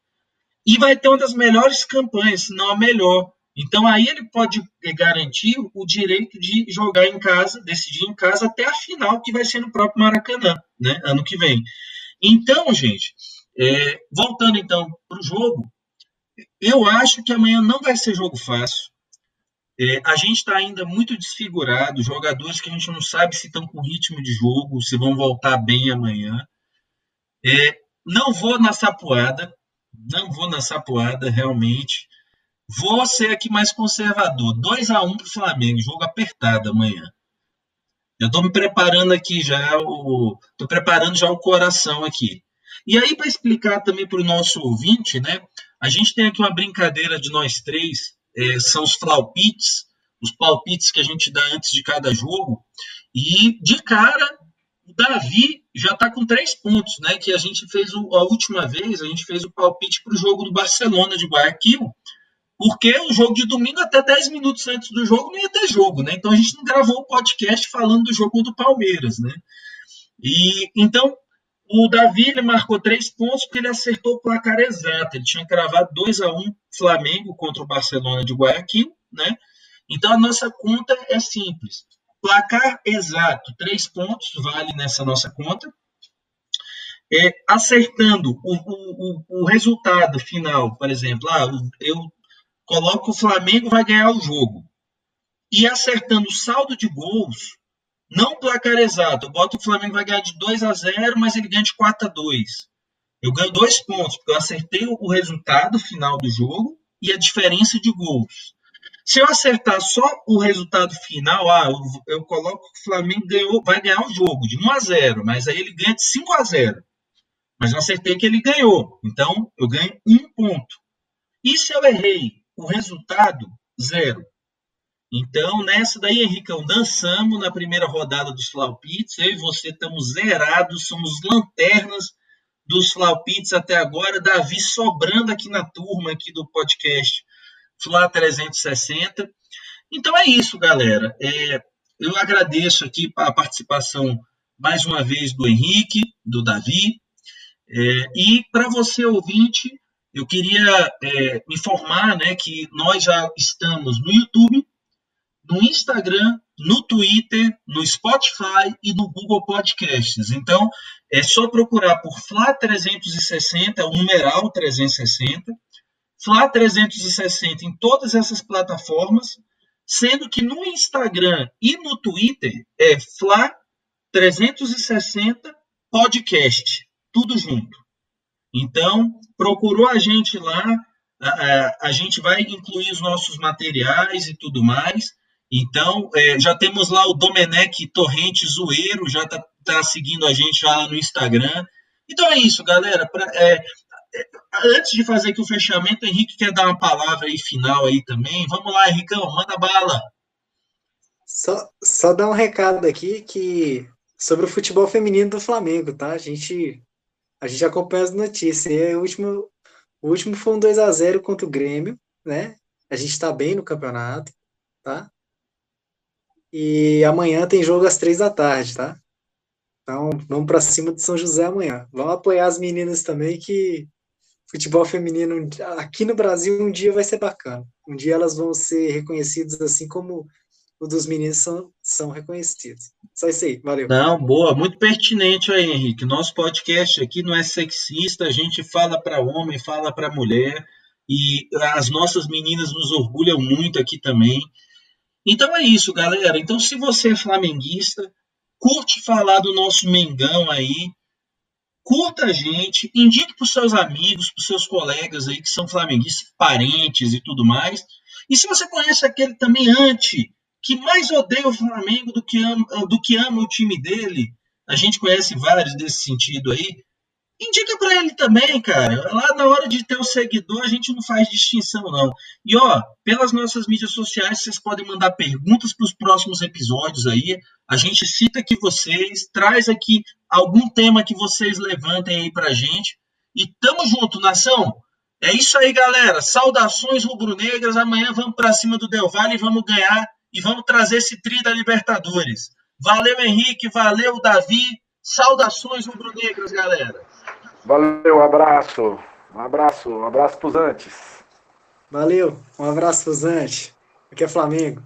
E vai ter uma das melhores campanhas, se não a melhor, então aí ele pode garantir o direito de jogar em casa, decidir em casa até a final, que vai ser no próprio Maracanã, né, ano que vem. Então, gente, é, voltando então para o jogo, eu acho que amanhã não vai ser jogo fácil. É, a gente está ainda muito desfigurado, jogadores que a gente não sabe se estão com ritmo de jogo, se vão voltar bem amanhã. É, não vou na sapuada, não vou na sapuada, realmente. Vou ser aqui mais conservador. 2 a 1 para o Flamengo, jogo apertado amanhã. Eu estou me preparando aqui já, estou preparando já o coração aqui. E aí, para explicar também para o nosso ouvinte, né? A gente tem aqui uma brincadeira de nós três, é, são os palpites, os palpites que a gente dá antes de cada jogo. E de cara, o Davi já está com três pontos, né? Que a gente fez o, a última vez, a gente fez o palpite para o jogo do Barcelona de Guayaquil, porque o jogo de domingo, até 10 minutos antes do jogo, não ia ter jogo, né? Então a gente não gravou o podcast falando do jogo do Palmeiras, né? E então o Davi ele marcou três pontos porque ele acertou o placar exato. Ele tinha cravado 2 a 1 Flamengo contra o Barcelona de Guayaquil, né? Então a nossa conta é simples. Placar exato, três pontos, vale nessa nossa conta. É, acertando o, o, o, resultado final, por exemplo, ah, eu coloco que o Flamengo vai ganhar o jogo. E acertando o saldo de gols, não placar exato. Eu boto o Flamengo vai ganhar de 2 a 0, mas ele ganha de 4 a 2. Eu ganho dois pontos, porque eu acertei o resultado final do jogo e a diferença de gols. Se eu acertar só o resultado final, ah, eu, eu coloco que o Flamengo ganhou, vai ganhar o jogo de 1 a 0, mas aí ele ganha de 5 a 0. Mas eu acertei que ele ganhou. Então, eu ganho um ponto. E se eu errei o resultado, zero. Então, nessa daí, Henricão, dançamos na primeira rodada dos Flaupits. Eu e você estamos zerados, somos lanternas dos Flaupits até agora. Davi sobrando aqui na turma aqui do podcast Fla 360. Então é isso, galera. É, eu agradeço aqui a participação mais uma vez do Henrique, do Davi. É, e para você, ouvinte, eu queria é, informar né, que nós já estamos no YouTube, no Instagram, no Twitter, no Spotify e no Google Podcasts. Então, é só procurar por Fla 360, o numeral 360, Fla 360 em todas essas plataformas, sendo que no Instagram e no Twitter é Fla 360 Podcast, tudo junto. Então, procurou a gente lá, a, a, gente vai incluir os nossos materiais e tudo mais. Então, é, já temos lá o Domenech Torrente Zoeiro, já está tá seguindo a gente lá no Instagram. Então é isso, galera. Pra, é, é, antes de fazer aqui o fechamento, o Henrique quer dar uma palavra aí final aí também. Vamos lá, Henricão, manda bala.
Só, só dar um recado aqui que sobre o futebol feminino do Flamengo, tá? A gente a gente acompanha as notícias. E o último, o último foi um 2 a 0 contra o Grêmio, né? A gente está bem no campeonato, tá? E amanhã tem jogo às três da tarde, tá? Então, vamos para cima de São José amanhã. Vamos apoiar as meninas também, que futebol feminino aqui no Brasil um dia vai ser bacana. Um dia elas vão ser reconhecidas assim como o dos meninos são, são reconhecidos. Só isso aí, valeu.
Não, boa, muito pertinente aí, Henrique. Nosso podcast aqui não é sexista, a gente fala para homem, fala para mulher, e as nossas meninas nos orgulham muito aqui também. Então é isso, galera. Então, se você é flamenguista, curte falar do nosso Mengão aí, curta a gente, indique para os seus amigos, para os seus colegas aí que são flamenguistas, parentes e tudo mais. E se você conhece aquele também anti que mais odeia o Flamengo do que ama, do que ama o time dele, a gente conhece vários desse sentido aí, indica para ele também, cara. Lá na hora de ter o seguidor, a gente não faz distinção, não. E ó, pelas nossas mídias sociais, vocês podem mandar perguntas para os próximos episódios aí. A gente cita aqui vocês, traz aqui algum tema que vocês levantem aí pra gente. E tamo junto, nação! É isso aí, galera. Saudações rubro-negras. Amanhã vamos para cima do Del Valle e vamos ganhar e vamos trazer esse tri da Libertadores. Valeu, Henrique, valeu, Davi. Saudações rubro-negras, galera.
Valeu, um abraço. Um abraço, um abraço pros antes.
Valeu, um abraço pros antes. Aqui é Flamengo.